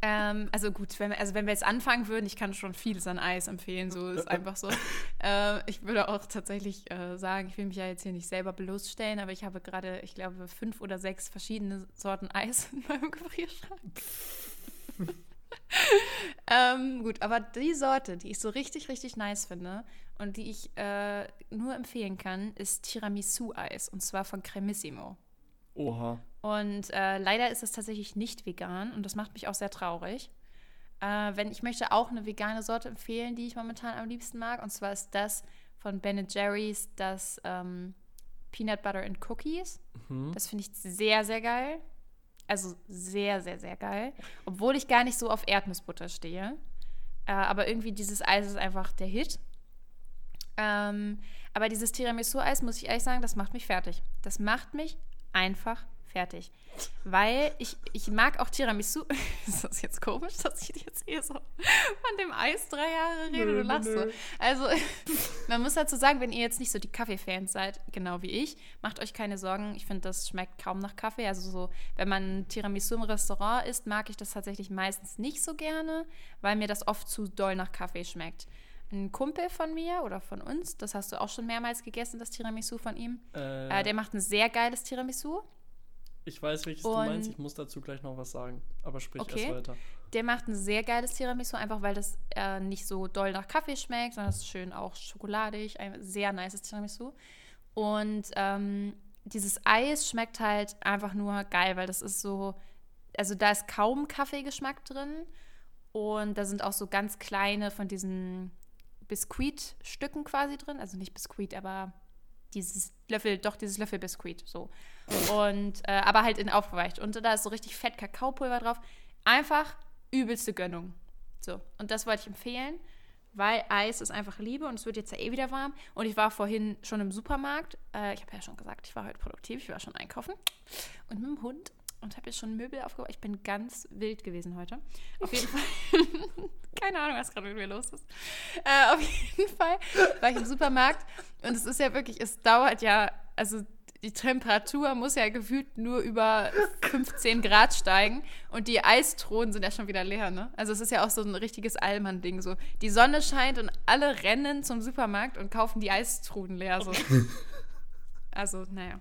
Ähm, also gut, wenn wir, also wenn wir jetzt anfangen würden, ich kann schon vieles an Eis empfehlen, so ist einfach so. Äh, ich würde auch tatsächlich äh, sagen, ich will mich ja jetzt hier nicht selber bloßstellen, aber ich habe gerade, ich glaube, fünf oder sechs verschiedene Sorten Eis in meinem Gefrierschrank. ähm, gut, aber die Sorte, die ich so richtig, richtig nice finde und die ich äh, nur empfehlen kann, ist Tiramisu-Eis und zwar von Cremissimo. Oha. Und äh, leider ist es tatsächlich nicht vegan und das macht mich auch sehr traurig. Äh, wenn ich möchte auch eine vegane Sorte empfehlen, die ich momentan am liebsten mag, und zwar ist das von Ben Jerry's das ähm, Peanut Butter and Cookies. Mhm. Das finde ich sehr, sehr geil. Also sehr, sehr, sehr geil. Obwohl ich gar nicht so auf Erdnussbutter stehe. Äh, aber irgendwie dieses Eis ist einfach der Hit. Ähm, aber dieses Tiramisu-Eis, muss ich ehrlich sagen, das macht mich fertig. Das macht mich einfach fertig. Weil ich, ich mag auch Tiramisu. ist das jetzt komisch, dass ich jetzt hier so von dem Eis drei Jahre rede? Nö, du lachst nö. so. Also, man muss dazu sagen, wenn ihr jetzt nicht so die Kaffee-Fans seid, genau wie ich, macht euch keine Sorgen. Ich finde, das schmeckt kaum nach Kaffee. Also, so, wenn man Tiramisu im Restaurant isst, mag ich das tatsächlich meistens nicht so gerne, weil mir das oft zu doll nach Kaffee schmeckt. Ein Kumpel von mir oder von uns, das hast du auch schon mehrmals gegessen, das Tiramisu von ihm. Äh, Äh, der macht ein sehr geiles Tiramisu. ich weiß, welches du und- meinst. Ich muss dazu gleich noch was sagen. Aber sprich Okay. erst weiter. Der macht ein sehr geiles Tiramisu, einfach weil das äh, nicht so doll nach Kaffee schmeckt, sondern es ist schön auch schokoladig. Ein sehr nices Tiramisu. Und ähm, dieses Eis schmeckt halt einfach nur geil, weil das ist so, also da ist kaum Kaffeegeschmack drin. Und da sind auch so ganz kleine von diesen Biskuitstücken quasi drin. Also nicht Biskuit, aber dieses Löffel, doch dieses Löffelbiskuit, so. Und, äh, aber halt in aufgeweicht. Und da ist so richtig fett Kakaopulver drauf. Einfach übelste Gönnung. So. Und das wollte ich empfehlen, weil Eis ist einfach Liebe und es wird jetzt ja eh wieder warm. Und ich war vorhin schon im Supermarkt. Äh, ich habe ja schon gesagt, ich war heute produktiv. Ich war schon einkaufen. Und mit dem Hund und habe jetzt schon Möbel aufgebaut. Ich bin ganz wild gewesen heute. Auf jeden Fall. Keine Ahnung, was gerade mit mir los ist. Äh, auf jeden Fall war ich im Supermarkt und es ist ja wirklich, es dauert ja, also die Temperatur muss ja gefühlt nur über 15 Grad steigen und die Eistruhen sind ja schon wieder leer, ne? Also es ist ja auch so ein richtiges Allmann-Ding. So, die Sonne scheint und alle rennen zum Supermarkt und kaufen die Eistruhen leer. So. Also, naja.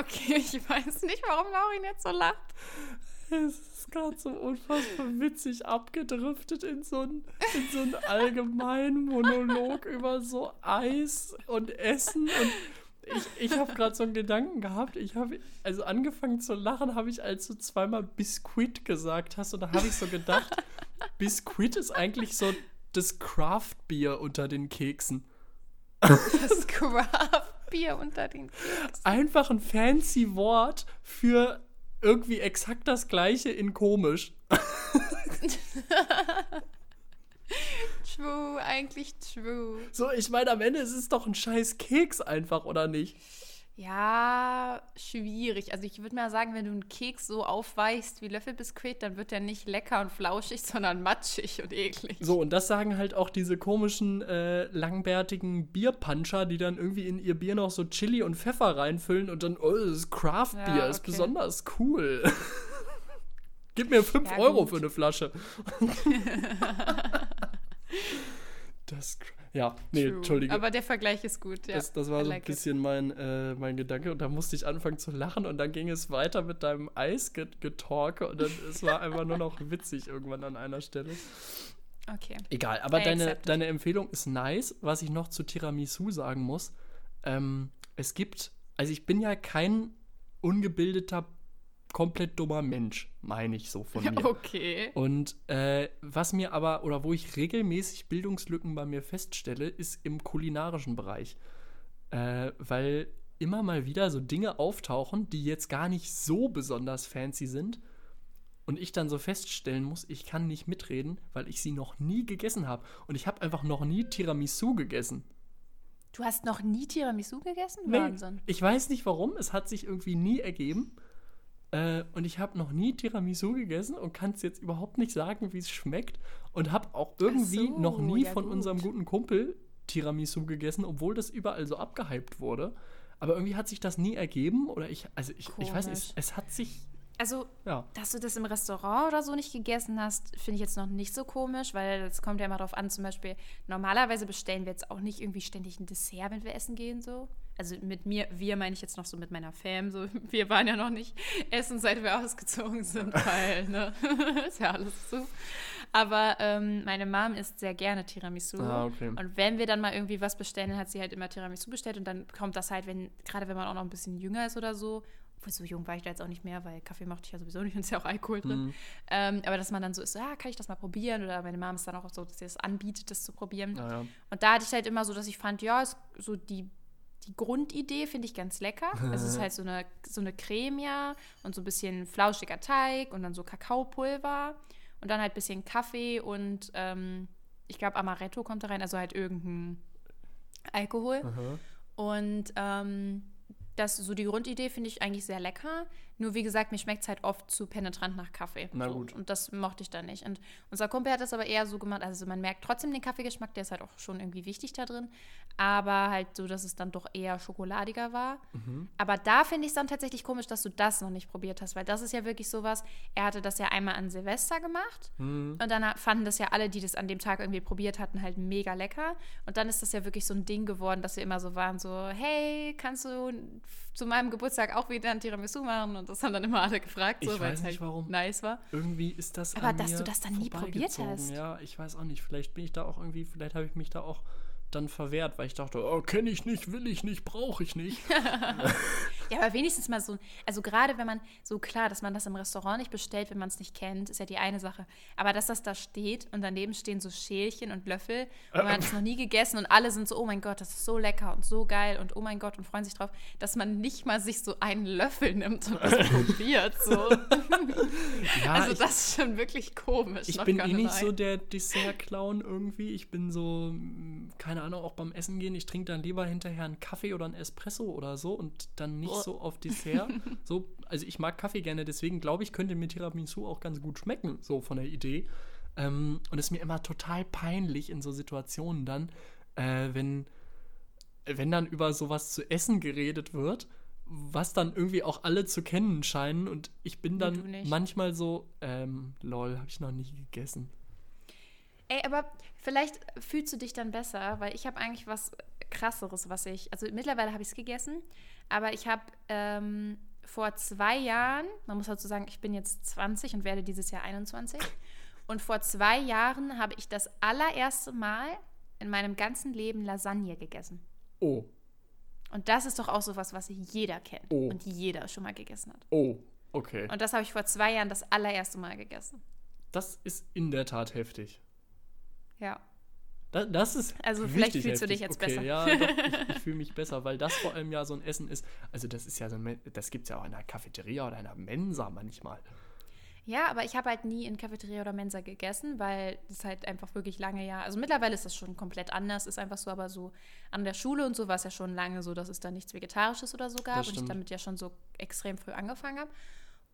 Okay, ich weiß nicht, warum Laurin jetzt so lacht. Es ist gerade so unfassbar witzig abgedriftet in so einen so einen allgemeinen Monolog über so Eis und Essen und ich, ich habe gerade so einen Gedanken gehabt. Ich habe, also angefangen zu lachen, habe ich, als du zweimal Biskuit gesagt hast. Und da habe ich so gedacht, Biskuit ist eigentlich so das Craft-Bier unter den Keksen. Das Craft-Bier unter den Keksen. Einfach ein fancy Wort für irgendwie exakt das gleiche in komisch. true, eigentlich true. So, ich meine, am Ende ist es doch ein scheiß Keks einfach, oder nicht? Ja, schwierig. Also ich würde mal sagen, wenn du einen Keks so aufweichst wie Löffelbiskuit, dann wird der nicht lecker und flauschig, sondern matschig und eklig. So, und das sagen halt auch diese komischen, äh, langbärtigen Bierpuncher, die dann irgendwie in ihr Bier noch so Chili und Pfeffer reinfüllen und dann, oh, das ist Craft-Bier, Ja, ist okay. besonders cool. Gib mir 5 Ja, Euro für eine Flasche. das, ja, nee, True. Entschuldige. Aber der Vergleich ist gut, ja. Das, das war I so ein like it. bisschen mein, äh, mein Gedanke und da musste ich anfangen zu lachen und dann ging es weiter mit deinem Eisgetalke und dann es war einfach nur noch witzig irgendwann an einer Stelle. Okay. Egal, aber I deine, deine Empfehlung ist nice. Was ich noch zu Tiramisu sagen muss, ähm, es gibt, also ich bin ja kein ungebildeter, komplett dummer Mensch, meine ich so von mir. Okay. Und äh, was mir aber, oder wo ich regelmäßig Bildungslücken bei mir feststelle, ist im kulinarischen Bereich. Äh, weil immer mal wieder so Dinge auftauchen, die jetzt gar nicht so besonders fancy sind. Und ich dann so feststellen muss, ich kann nicht mitreden, weil ich sie noch nie gegessen habe. Und ich habe einfach noch nie Tiramisu gegessen. Du hast noch nie Tiramisu gegessen? Nee, Wahnsinn. Ich weiß nicht warum, es hat sich irgendwie nie ergeben. Äh, und ich habe noch nie Tiramisu gegessen und kann es jetzt überhaupt nicht sagen, wie es schmeckt. Und habe auch irgendwie so, noch nie ja von gut. unserem guten Kumpel Tiramisu gegessen, obwohl das überall so abgehypt wurde. Aber irgendwie hat sich das nie ergeben. Oder ich, also ich, ich weiß nicht, es, es hat sich, Also, ja. dass du das im Restaurant oder so nicht gegessen hast, finde ich jetzt noch nicht so komisch, weil es kommt ja immer darauf an, zum Beispiel, normalerweise bestellen wir jetzt auch nicht irgendwie ständig ein Dessert, wenn wir essen gehen, so. Also mit mir, wir meine ich jetzt noch so mit meiner Fam, so. Wir waren ja noch nicht essen, seit wir ausgezogen sind, weil, ne, ist ja alles zu. Aber ähm, meine Mom isst sehr gerne Tiramisu. Ah, okay. Und wenn wir dann mal irgendwie was bestellen, dann hat sie halt immer Tiramisu bestellt und dann kommt das halt, wenn, gerade wenn man auch noch ein bisschen jünger ist oder so, obwohl so jung war ich da jetzt auch nicht mehr, weil Kaffee mochte ich ja sowieso nicht und ist ja auch Alkohol drin. Mhm. Ähm, aber dass man dann so ist, ja, kann ich das mal probieren? Oder meine Mom ist dann auch so, dass sie das anbietet, das zu probieren. Naja. Und da hatte ich halt immer so, dass ich fand, ja, ist so die, die Grundidee finde ich ganz lecker. es ist halt so eine, so eine Creme ja und so ein bisschen flauschiger Teig und dann so Kakaopulver und dann halt ein bisschen Kaffee und ähm, ich glaube Amaretto kommt da rein, also halt irgendein Alkohol. Aha. Und ähm, das, so die Grundidee finde ich eigentlich sehr lecker. Nur wie gesagt, mir schmeckt es halt oft zu penetrant nach Kaffee. Na so. gut. Und das mochte ich dann nicht. Und unser Kumpel hat das aber eher so gemacht, also man merkt trotzdem den Kaffeegeschmack, der ist halt auch schon irgendwie wichtig da drin. Aber halt so, dass es dann doch eher schokoladiger war. Mhm. Aber da finde ich es dann tatsächlich komisch, dass du das noch nicht probiert hast, weil das ist ja wirklich sowas. Er hatte das ja einmal an Silvester gemacht Mhm. und dann fanden das ja alle, die das an dem Tag irgendwie probiert hatten, halt mega lecker. Und dann ist das ja wirklich so ein Ding geworden, dass wir immer so waren, so, hey, kannst du zu meinem Geburtstag auch wieder ein Tiramisu machen? Und Das haben dann immer alle gefragt, so, Ich weil weiß es nicht, halt warum. nice war. Irgendwie ist das Aber an dass mir du das dann nie probiert hast. Ja, ich weiß auch nicht. Vielleicht bin ich da auch irgendwie, vielleicht habe ich mich da auch dann verwehrt, weil ich dachte, oh, kenne ich nicht, will ich nicht, brauche ich nicht. Ja, aber wenigstens mal so, also gerade wenn man, so klar, dass man das im Restaurant nicht bestellt, wenn man es nicht kennt, ist ja die eine Sache. Aber dass das da steht und daneben stehen so Schälchen und Löffel und man hat es noch nie gegessen und alle sind so, oh mein Gott, das ist so lecker und so geil und oh mein Gott und freuen sich drauf, dass man nicht mal sich so einen Löffel nimmt und das probiert. So. Ja, also ich, das ist schon wirklich komisch. ich bin eh nicht lie. so der Dessert-Clown irgendwie. Ich bin so, mm, keine Ahnung, auch beim Essen gehen, ich trinke dann lieber hinterher einen Kaffee oder einen Espresso oder so und dann nicht Boah. so auf Dessert. so, also ich mag Kaffee gerne, deswegen glaube ich, könnte mir Tiramisu auch ganz gut schmecken, so von der Idee. Ähm, und es ist mir immer total peinlich in so Situationen dann, äh, wenn, wenn dann über sowas zu essen geredet wird, was dann irgendwie auch alle zu kennen scheinen und ich bin dann manchmal so, ähm, lol, habe ich noch nie gegessen. Ey, aber vielleicht fühlst du dich dann besser, weil ich habe eigentlich was krasseres, was ich, also mittlerweile habe ich es gegessen, aber ich habe ähm, vor zwei Jahren, man muss dazu sagen, ich bin jetzt 20 und werde dieses Jahr 21, und vor zwei Jahren habe ich das allererste Mal in meinem ganzen Leben Lasagne gegessen. Oh, Und das ist doch auch sowas, was jeder kennt Oh. und jeder schon mal gegessen hat. oh, okay. Und das habe ich vor zwei Jahren das allererste Mal gegessen. Das ist in der Tat heftig. Ja. Da, das ist Also vielleicht fühlst du heftig. dich jetzt okay, besser. Ja, doch, ich, ich fühle mich besser, weil das vor allem ja so ein Essen ist. Also das ist ja so, ein das gibt es ja auch in einer Cafeteria oder einer Mensa manchmal. Ja, aber ich habe halt nie in Cafeteria oder Mensa gegessen, weil es halt einfach wirklich lange ja. Also mittlerweile ist das schon komplett anders, ist einfach so, aber so an der Schule und so war es ja schon lange so, dass es da nichts Vegetarisches oder so gab Das und ich damit ja schon so extrem früh angefangen habe.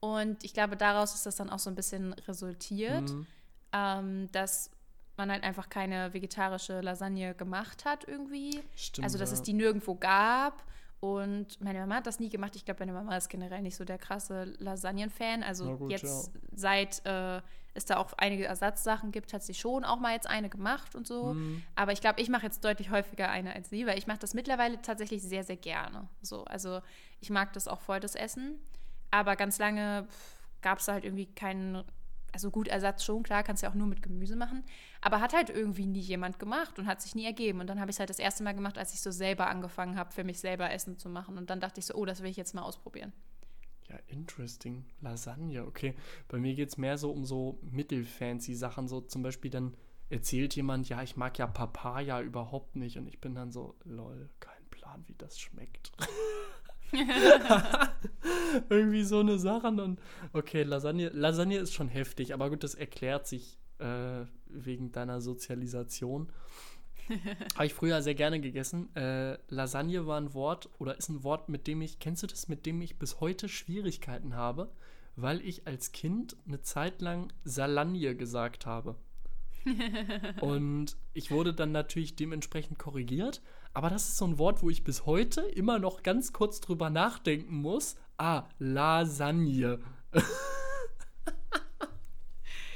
Und ich glaube, daraus ist das dann auch so ein bisschen resultiert, Mhm. ähm, dass man halt einfach keine vegetarische Lasagne gemacht hat irgendwie. Stimmt. Also, dass ja. es die nirgendwo gab. Und meine Mama hat das nie gemacht. Ich glaube, meine Mama ist generell nicht so der krasse Lasagnen-Fan. Also gut, jetzt, seit äh, es da auch einige Ersatzsachen gibt, hat sie schon auch mal jetzt eine gemacht und so. Mhm. Aber ich glaube, ich mache jetzt deutlich häufiger eine als sie, weil ich mache das mittlerweile tatsächlich sehr, sehr gerne. So, also ich mag das auch voll, das Essen. Aber ganz lange gab es halt irgendwie keinen, also gut, Ersatz schon, klar, kannst ja auch nur mit Gemüse machen. Aber hat halt irgendwie nie jemand gemacht und hat sich nie ergeben. Und dann habe ich es halt das erste Mal gemacht, als ich so selber angefangen habe, für mich selber Essen zu machen. Und dann dachte ich so, oh, das will ich jetzt mal ausprobieren. Ja, interesting. Lasagne, okay. Bei mir geht es mehr so um so mittelfancy Sachen. So zum Beispiel dann erzählt jemand, ja, ich mag ja Papaya überhaupt nicht. Und ich bin dann so, lol, kein Plan, wie das schmeckt. Irgendwie so eine Sache. Und okay, Lasagne, Lasagne ist schon heftig, aber gut, das erklärt sich äh, wegen deiner Sozialisation. Habe ich früher sehr gerne gegessen. Äh, Lasagne war ein Wort oder ist ein Wort, mit dem ich, kennst du das, mit dem ich bis heute Schwierigkeiten habe, weil ich als Kind eine Zeit lang Salagne gesagt habe. Und ich wurde dann natürlich dementsprechend korrigiert. Aber das ist so ein Wort, wo ich bis heute immer noch ganz kurz drüber nachdenken muss. Ah, Lasagne.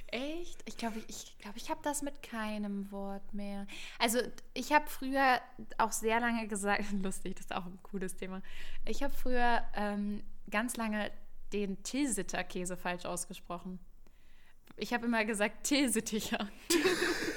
Echt? Ich glaube, ich, glaub, ich habe das mit keinem Wort mehr. Also ich habe früher auch sehr lange gesagt, lustig, das ist auch ein cooles Thema. Ich habe früher ähm, ganz lange den Tilsiter-Käse falsch ausgesprochen. Ich habe immer gesagt Tilsiticher.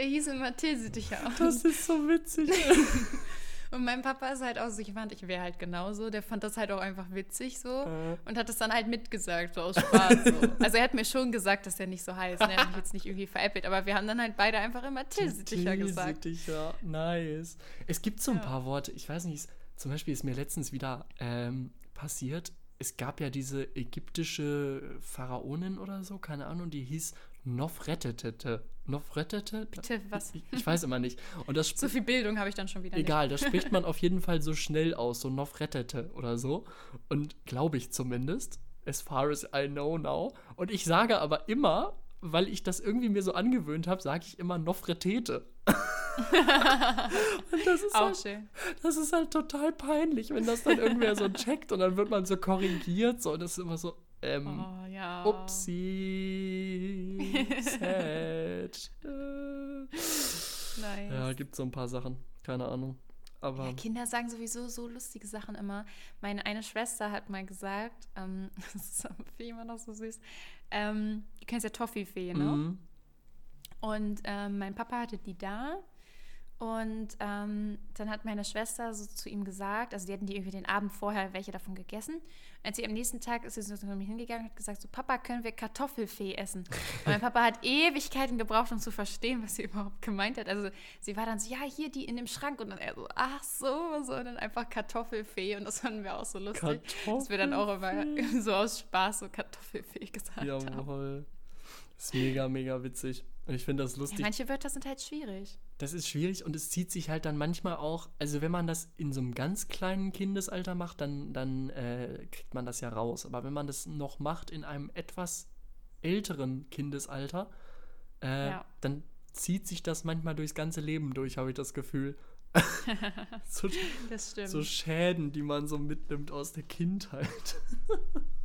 Der hieß immer Tilsiticher. Das ist so witzig. Und mein Papa ist halt auch so, ich fand, ich wäre halt genauso. Der fand das halt auch einfach witzig so Äh. und hat es dann halt mitgesagt, so aus Spaß. So. Also er hat mir schon gesagt, dass er nicht so heißt. Ne? Er hat mich jetzt nicht irgendwie veräppelt, aber wir haben dann halt beide einfach immer Tilsiticher gesagt. Tilsiticher, nice. Es gibt so ein Ja. paar Worte, ich weiß nicht, zum Beispiel ist mir letztens wieder ähm, passiert, es gab ja diese ägyptische Pharaonin oder so, keine Ahnung, die hieß Nofretete. Nofretete? Bitte, was? Ich, ich weiß immer nicht. Und das So viel Bildung habe ich dann schon wieder Egal, das spricht man auf jeden Fall so schnell aus, so Nofretete oder so. Und glaube ich zumindest, as far as I know now. Und ich sage aber immer, weil ich das irgendwie mir so angewöhnt habe, sage ich immer Nofretete. und das ist, nicht. Auch halt, schön. das ist halt total peinlich, wenn das dann irgendwer so checkt und dann wird man so korrigiert. So, und das ist immer so, ähm, Oh ja. upsie, sad. Nice. Ja, gibt so ein paar Sachen. Keine Ahnung. Aber Ja, Kinder sagen sowieso so lustige Sachen immer. Meine eine Schwester hat mal gesagt, ähm, das ist für immer noch so süß, ähm, du kennst ja Toffifee, ne? mhm. Und ähm, mein Papa hatte die da. Und ähm, dann hat meine Schwester so zu ihm gesagt, also die hatten die irgendwie den Abend vorher welche davon gegessen. Und als sie am nächsten Tag ist sie so zu mir hingegangen und hat gesagt, so Papa, können wir Kartoffelfee essen? Und mein Papa hat Ewigkeiten gebraucht, um zu verstehen, was sie überhaupt gemeint hat. Also sie war dann so, ja, hier die in dem Schrank. Und dann er so, ach so, so, und dann einfach Kartoffelfee. Und das fanden wir auch so lustig, dass wir dann auch immer so aus Spaß so Kartoffelfee gesagt haben. Jawohl. Das ist mega, mega witzig. Und ich finde das Ja, lustig. manche Wörter sind halt schwierig. Das ist schwierig und es zieht sich halt dann manchmal auch, also wenn man das in so einem ganz kleinen Kindesalter macht, dann, dann äh, kriegt man das ja raus. Aber wenn man das noch macht in einem etwas älteren Kindesalter, äh, Ja. dann zieht sich das manchmal durchs ganze Leben durch, habe ich das Gefühl. so, Das stimmt. so Schäden, die man so mitnimmt aus der Kindheit.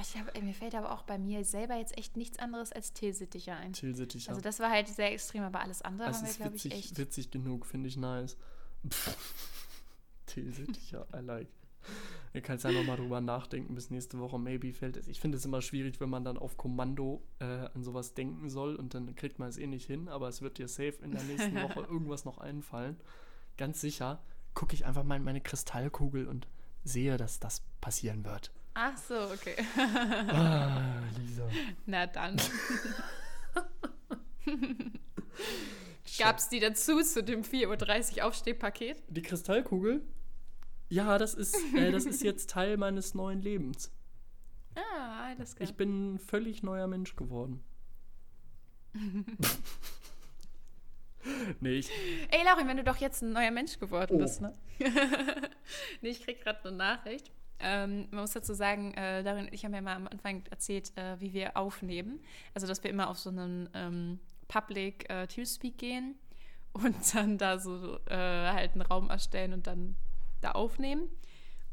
Ich hab, mir fällt aber auch bei mir selber jetzt echt nichts anderes als Tilsitticher ein. Tilsitticher. Also das war halt sehr extrem, aber alles andere Das haben wir, ist glaube ich, witzig, echt. witzig genug, finde ich nice. Tilsitticher, I like. Ihr könnt ja nochmal drüber nachdenken bis nächste Woche. Maybe fällt es. Ich finde es immer schwierig, wenn man dann auf Kommando äh, an sowas denken soll und dann kriegt man es eh nicht hin, aber es wird dir safe in der nächsten Woche irgendwas noch einfallen. Ganz sicher gucke ich einfach mal in meine Kristallkugel und sehe, dass das passieren wird. Ach so, okay. Ah, Lisa. Na dann. Gab es die dazu zu dem 4.30 Uhr Aufstehpaket? Die Kristallkugel? Ja, das ist, äh, das ist jetzt Teil meines neuen Lebens. Ah, alles klar. Ich bin ein völlig neuer Mensch geworden. nee, ich. Ey, Laurin, wenn du doch jetzt ein neuer Mensch geworden Oh. bist, ne? nee, ich krieg gerade eine Nachricht. Ähm, man muss dazu sagen, äh, und ich haben ja mal am Anfang erzählt, äh, wie wir aufnehmen. Also, dass wir immer auf so einen ähm, Public äh, Teamspeak gehen und dann da so äh, halt einen Raum erstellen und dann da aufnehmen.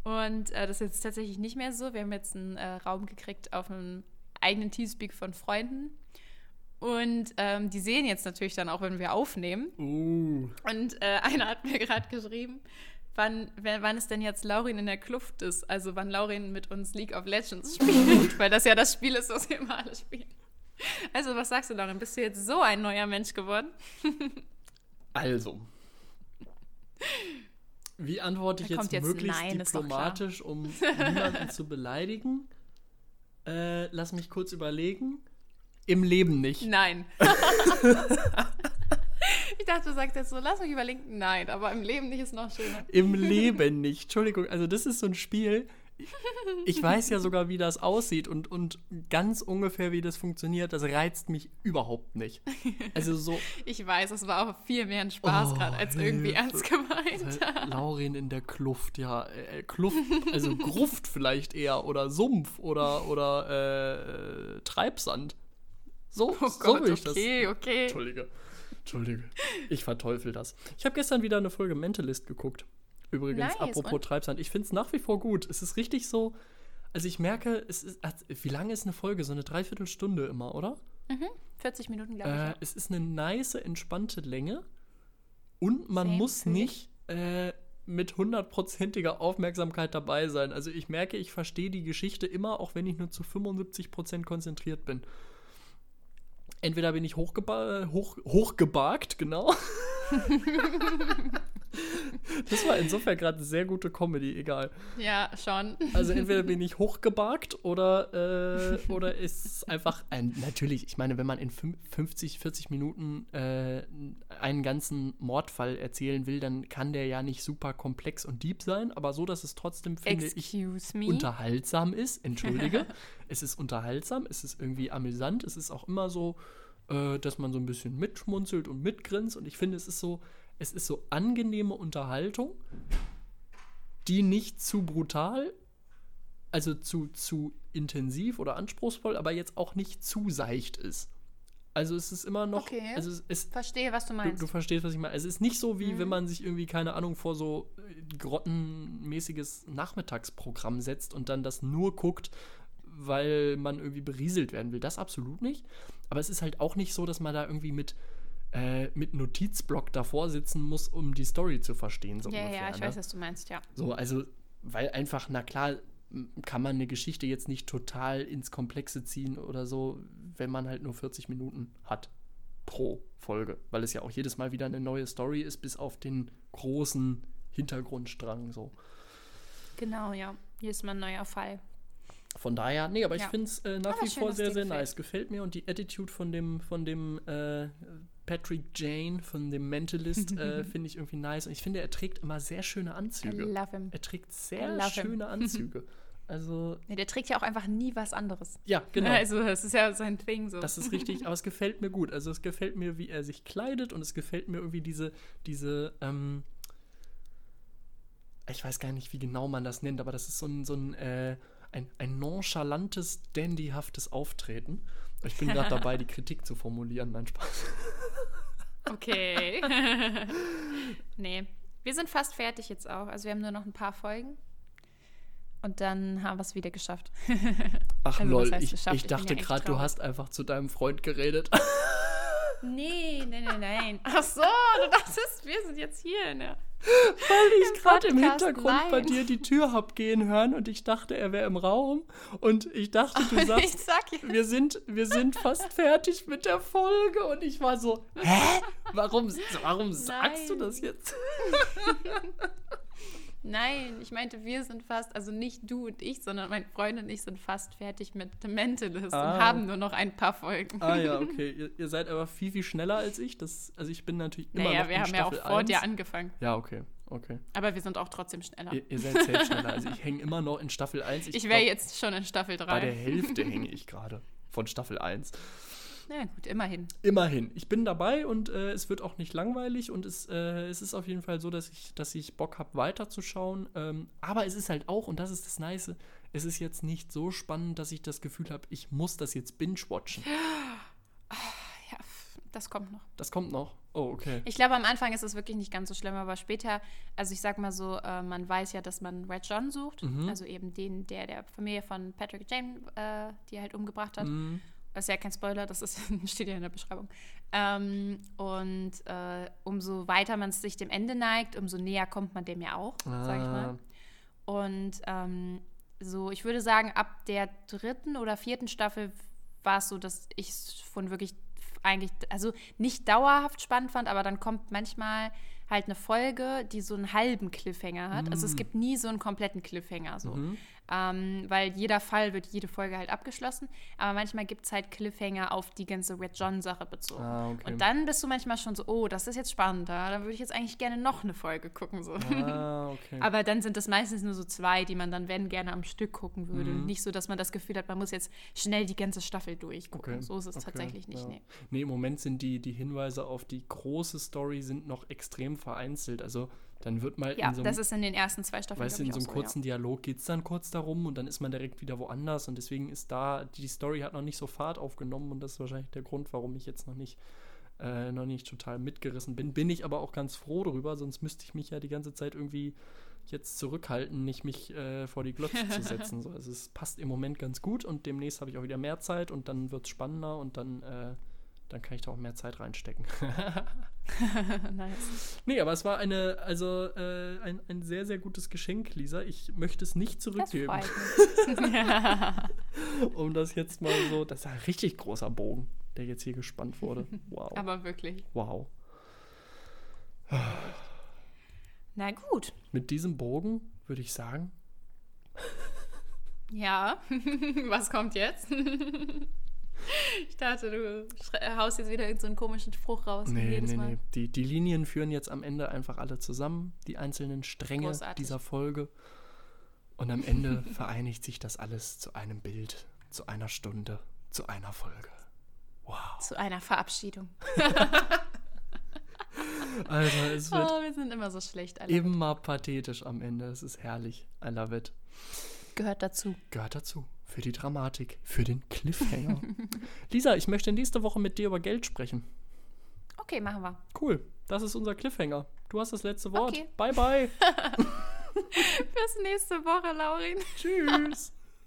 Und äh, das ist jetzt tatsächlich nicht mehr so. Wir haben jetzt einen äh, Raum gekriegt auf einem eigenen Teamspeak von Freunden. Und ähm, die sehen jetzt natürlich dann auch, wenn wir aufnehmen. Uh. Und äh, einer hat mir gerade geschrieben, wann, wann es denn jetzt Laurin in der Kluft ist. Also wann Laurin mit uns League of Legends spielt. weil das ja das Spiel ist, was wir immer alle spielen. Also was sagst du, Laurin? Bist du jetzt so ein neuer Mensch geworden? Also. Wie antworte ich jetzt, jetzt möglichst Nein, diplomatisch, um niemanden zu beleidigen? Äh, lass mich kurz überlegen. Im Leben nicht. Nein. Ich dachte, du sagst jetzt so, lass mich überlegen. Nein, aber im Leben nicht ist noch schöner. Im Leben nicht. Entschuldigung, also das ist so ein Spiel. Ich weiß ja sogar, wie das aussieht und, und ganz ungefähr, wie das funktioniert. Das reizt mich überhaupt nicht. Also so Ich weiß, es war auch viel mehr ein Spaß Oh, gerade als irgendwie Hilfe. ernst gemeint. Äh, Laurin in der Kluft, ja. Äh, Kluft, also Gruft vielleicht eher oder Sumpf oder, oder äh, Treibsand. So, Oh so Gott, will ich das. okay, okay. Entschuldige. Entschuldige. Ich verteufel das. Ich habe gestern wieder eine Folge Mentalist geguckt. Übrigens, Nice, apropos und? Treibsand. Ich finde es nach wie vor gut. Es ist richtig so. Also ich merke, es ist. Wie lange ist eine Folge? So eine Dreiviertelstunde immer, oder? 40 Minuten, glaube ich. Äh, ja. es ist eine nice, entspannte Länge. Und man Same, muss nicht äh, mit hundertprozentiger Aufmerksamkeit dabei sein. Also ich merke, ich verstehe die Geschichte immer, auch wenn ich nur zu 75% konzentriert bin. Entweder bin ich hochgeba hoch, hochgebarkt, genau. das war insofern gerade eine sehr gute Comedy, egal. Ja, schon. Also entweder bin ich hochgebarkt oder, äh, oder ist einfach ein. Natürlich, ich meine, wenn man in fün- 50, 40 Minuten äh, einen ganzen Mordfall erzählen will, dann kann der ja nicht super komplex und deep sein, aber so, dass es trotzdem, finde ich, Excuse me. unterhaltsam ist. Entschuldige. es ist unterhaltsam, es ist irgendwie amüsant, es ist auch immer so, äh, dass man so ein bisschen mitschmunzelt und mitgrinst und ich finde, es ist so, es ist so angenehme Unterhaltung, die nicht zu brutal, also zu, zu intensiv oder anspruchsvoll, aber jetzt auch nicht zu seicht ist. Also es ist immer noch, Okay. also es, es Verstehe, was du Du, meinst. du verstehst, was ich meine. Es ist nicht so, wie wenn man sich irgendwie, keine Ahnung, vor so äh, grottenmäßiges Nachmittagsprogramm setzt und dann das nur guckt, weil man irgendwie berieselt werden will. Das absolut nicht. Aber es ist halt auch nicht so, dass man da irgendwie mit äh, mit Notizblock davor sitzen muss, um die Story zu verstehen. So ja, ungefähr, ja, ich ne? weiß, was du meinst, ja. So, also, weil einfach, na klar, kann man eine Geschichte jetzt nicht total ins Komplexe ziehen oder so, wenn man halt nur 40 Minuten hat pro Folge, weil es ja auch jedes Mal wieder eine neue Story ist, bis auf den großen Hintergrundstrang so. Genau, ja. Hier ist mal ein neuer Fall. Von daher, nee, aber ich Ja. finde es äh, nach Aber wie schön, vor sehr, sehr gefällt. nice. Gefällt mir und die Attitude von dem, von dem äh, Patrick Jane, von dem Mentalist, äh, finde ich irgendwie nice. Und ich finde, er trägt immer sehr schöne I Anzüge. love him. Er trägt I sehr love him. schöne Anzüge. Also, Nee, der trägt ja auch einfach nie was anderes. ja, genau. Also, das ist ja sein Ding so. Das ist richtig, aber es gefällt mir gut. Also es gefällt mir, wie er sich kleidet und es gefällt mir irgendwie diese, diese, ähm, ich weiß gar nicht, wie genau man das nennt, aber das ist so ein, so ein, äh, ein, ein nonchalantes, dandyhaftes Auftreten. Ich bin gerade dabei, die Kritik zu formulieren. Nein, Spaß. Okay. nee, wir sind fast fertig jetzt auch. Also wir haben nur noch ein paar Folgen. Und dann haben wir es wieder geschafft. Ach Also, lol, ich, ich dachte ja gerade, du hast einfach zu deinem Freund geredet. Nee, nein, nein, nein. Ach so, du dachtest, wir sind jetzt hier. Ne? Weil ich gerade im Hintergrund bei nein. dir die Tür hab gehen hören und ich dachte, er wäre im Raum. Und ich dachte, du Ich sagst, sag wir sind, wir sind fast fertig mit der Folge. Und ich war so, hä? Warum, warum sagst du Nein. das jetzt? Nein, ich meinte, wir sind fast, also nicht du und ich, sondern mein Freund und ich sind fast fertig mit The Mentalist Ah. und haben nur noch ein paar Folgen. Ah ja, okay. Ihr, ihr seid aber viel, viel schneller als ich. Das, also ich bin natürlich immer naja, noch wir in haben ja auch Staffel vor 1. dir angefangen. Ja, okay, okay. Aber wir sind auch trotzdem schneller. Ihr, ihr seid selbst schneller. Also ich hänge immer noch in Staffel 1. ich wäre glaub, jetzt schon in Staffel 3. Bei der Hälfte hänge ich gerade von Staffel 1. Na gut, immerhin. Immerhin. Ich bin dabei und äh, es wird auch nicht langweilig und es, äh, es ist auf jeden Fall so, dass ich, dass ich Bock habe, weiterzuschauen. Ähm, aber es ist halt auch, und das ist das Nice, es ist jetzt nicht so spannend, dass ich das Gefühl habe, ich muss das jetzt binge-watchen. Ja, das kommt noch. Das kommt noch. Oh, okay. Ich glaube, am Anfang ist es wirklich nicht ganz so schlimm, aber später, also ich sag mal so, äh, man weiß ja, dass man Red John sucht, Mhm. also eben den, der der Familie von Patrick Jane, äh, die er halt umgebracht hat. Mhm. Das ist ja kein Spoiler, das ist, steht ja in der Beschreibung. Ähm, und äh, umso weiter man sich dem Ende neigt, umso näher kommt man dem ja auch, sag ich mal. Ah. Und ähm, so, ich würde sagen, ab der dritten oder vierten Staffel war es so, dass ich es von wirklich eigentlich, also nicht dauerhaft spannend fand, aber dann kommt manchmal halt eine Folge, die so einen halben Cliffhanger hat. Also es gibt nie so einen kompletten Cliffhanger so. Mhm. Ähm, weil jeder Fall wird jede Folge halt abgeschlossen. Aber manchmal gibt es halt Cliffhanger auf die ganze Red John-Sache bezogen. Ah, okay. Und dann bist du manchmal schon so, oh, das ist jetzt spannender. Dann würde ich jetzt eigentlich gerne noch eine Folge gucken. So. Ah, okay. Aber dann sind das meistens nur so zwei, die man dann, wenn, gerne am Stück gucken würde. Mhm. Nicht so, dass man das Gefühl hat, man muss jetzt schnell die ganze Staffel durchgucken. Okay, So ist es okay, tatsächlich nicht. ja. Nee. Nee, im Moment sind die, die Hinweise auf die große Story sind noch extrem vereinzelt. Also dann wird mal Ja, in so einem, das ist in den ersten zwei Staffeln. weißt du, in so einem kurzen Dialog geht es dann kurz darum und dann ist man direkt wieder woanders und deswegen ist da, die Story hat noch nicht so Fahrt aufgenommen und das ist wahrscheinlich der Grund, warum ich jetzt noch nicht, äh, noch nicht total mitgerissen bin. Bin ich aber auch ganz froh darüber, sonst müsste ich mich ja die ganze Zeit irgendwie jetzt zurückhalten, nicht mich äh, vor die Glotze zu setzen. So, also es passt im Moment ganz gut und demnächst habe ich auch wieder mehr Zeit und dann wird es spannender und dann, äh, dann kann ich da auch mehr Zeit reinstecken. Nice. nee, aber es war eine, also äh, ein, ein sehr, sehr gutes Geschenk, Lisa. Ich möchte es nicht Das zurückgeben, mich. um das jetzt mal so, das ist ein richtig großer Bogen, der jetzt hier gespannt wurde. Wow. Aber wirklich. wow. Na gut. Mit diesem Bogen würde ich sagen, Ja. Was kommt jetzt? ich dachte, du haust jetzt wieder irgendeinen so komischen Spruch raus. nee, jedes nee, Mal. nee. Die, die Linien führen jetzt am Ende einfach alle zusammen, die einzelnen Stränge Großartig. dieser Folge. Und am Ende vereinigt sich das alles zu einem Bild, zu einer Stunde, zu einer Folge. Wow. Zu einer Verabschiedung. Also, es wird Oh, wir sind immer so schlecht. Alle. immer pathetisch am Ende. Es ist herrlich. I love it. Gehört dazu. Gehört dazu. Für die Dramatik, für den Cliffhanger. Lisa, ich möchte nächste Woche mit dir über Geld sprechen. Okay, machen wir. Cool. Das ist unser Cliffhanger. Du hast das letzte Wort. Okay. Bye, bye. Bis nächste Woche, Laurin. Tschüss.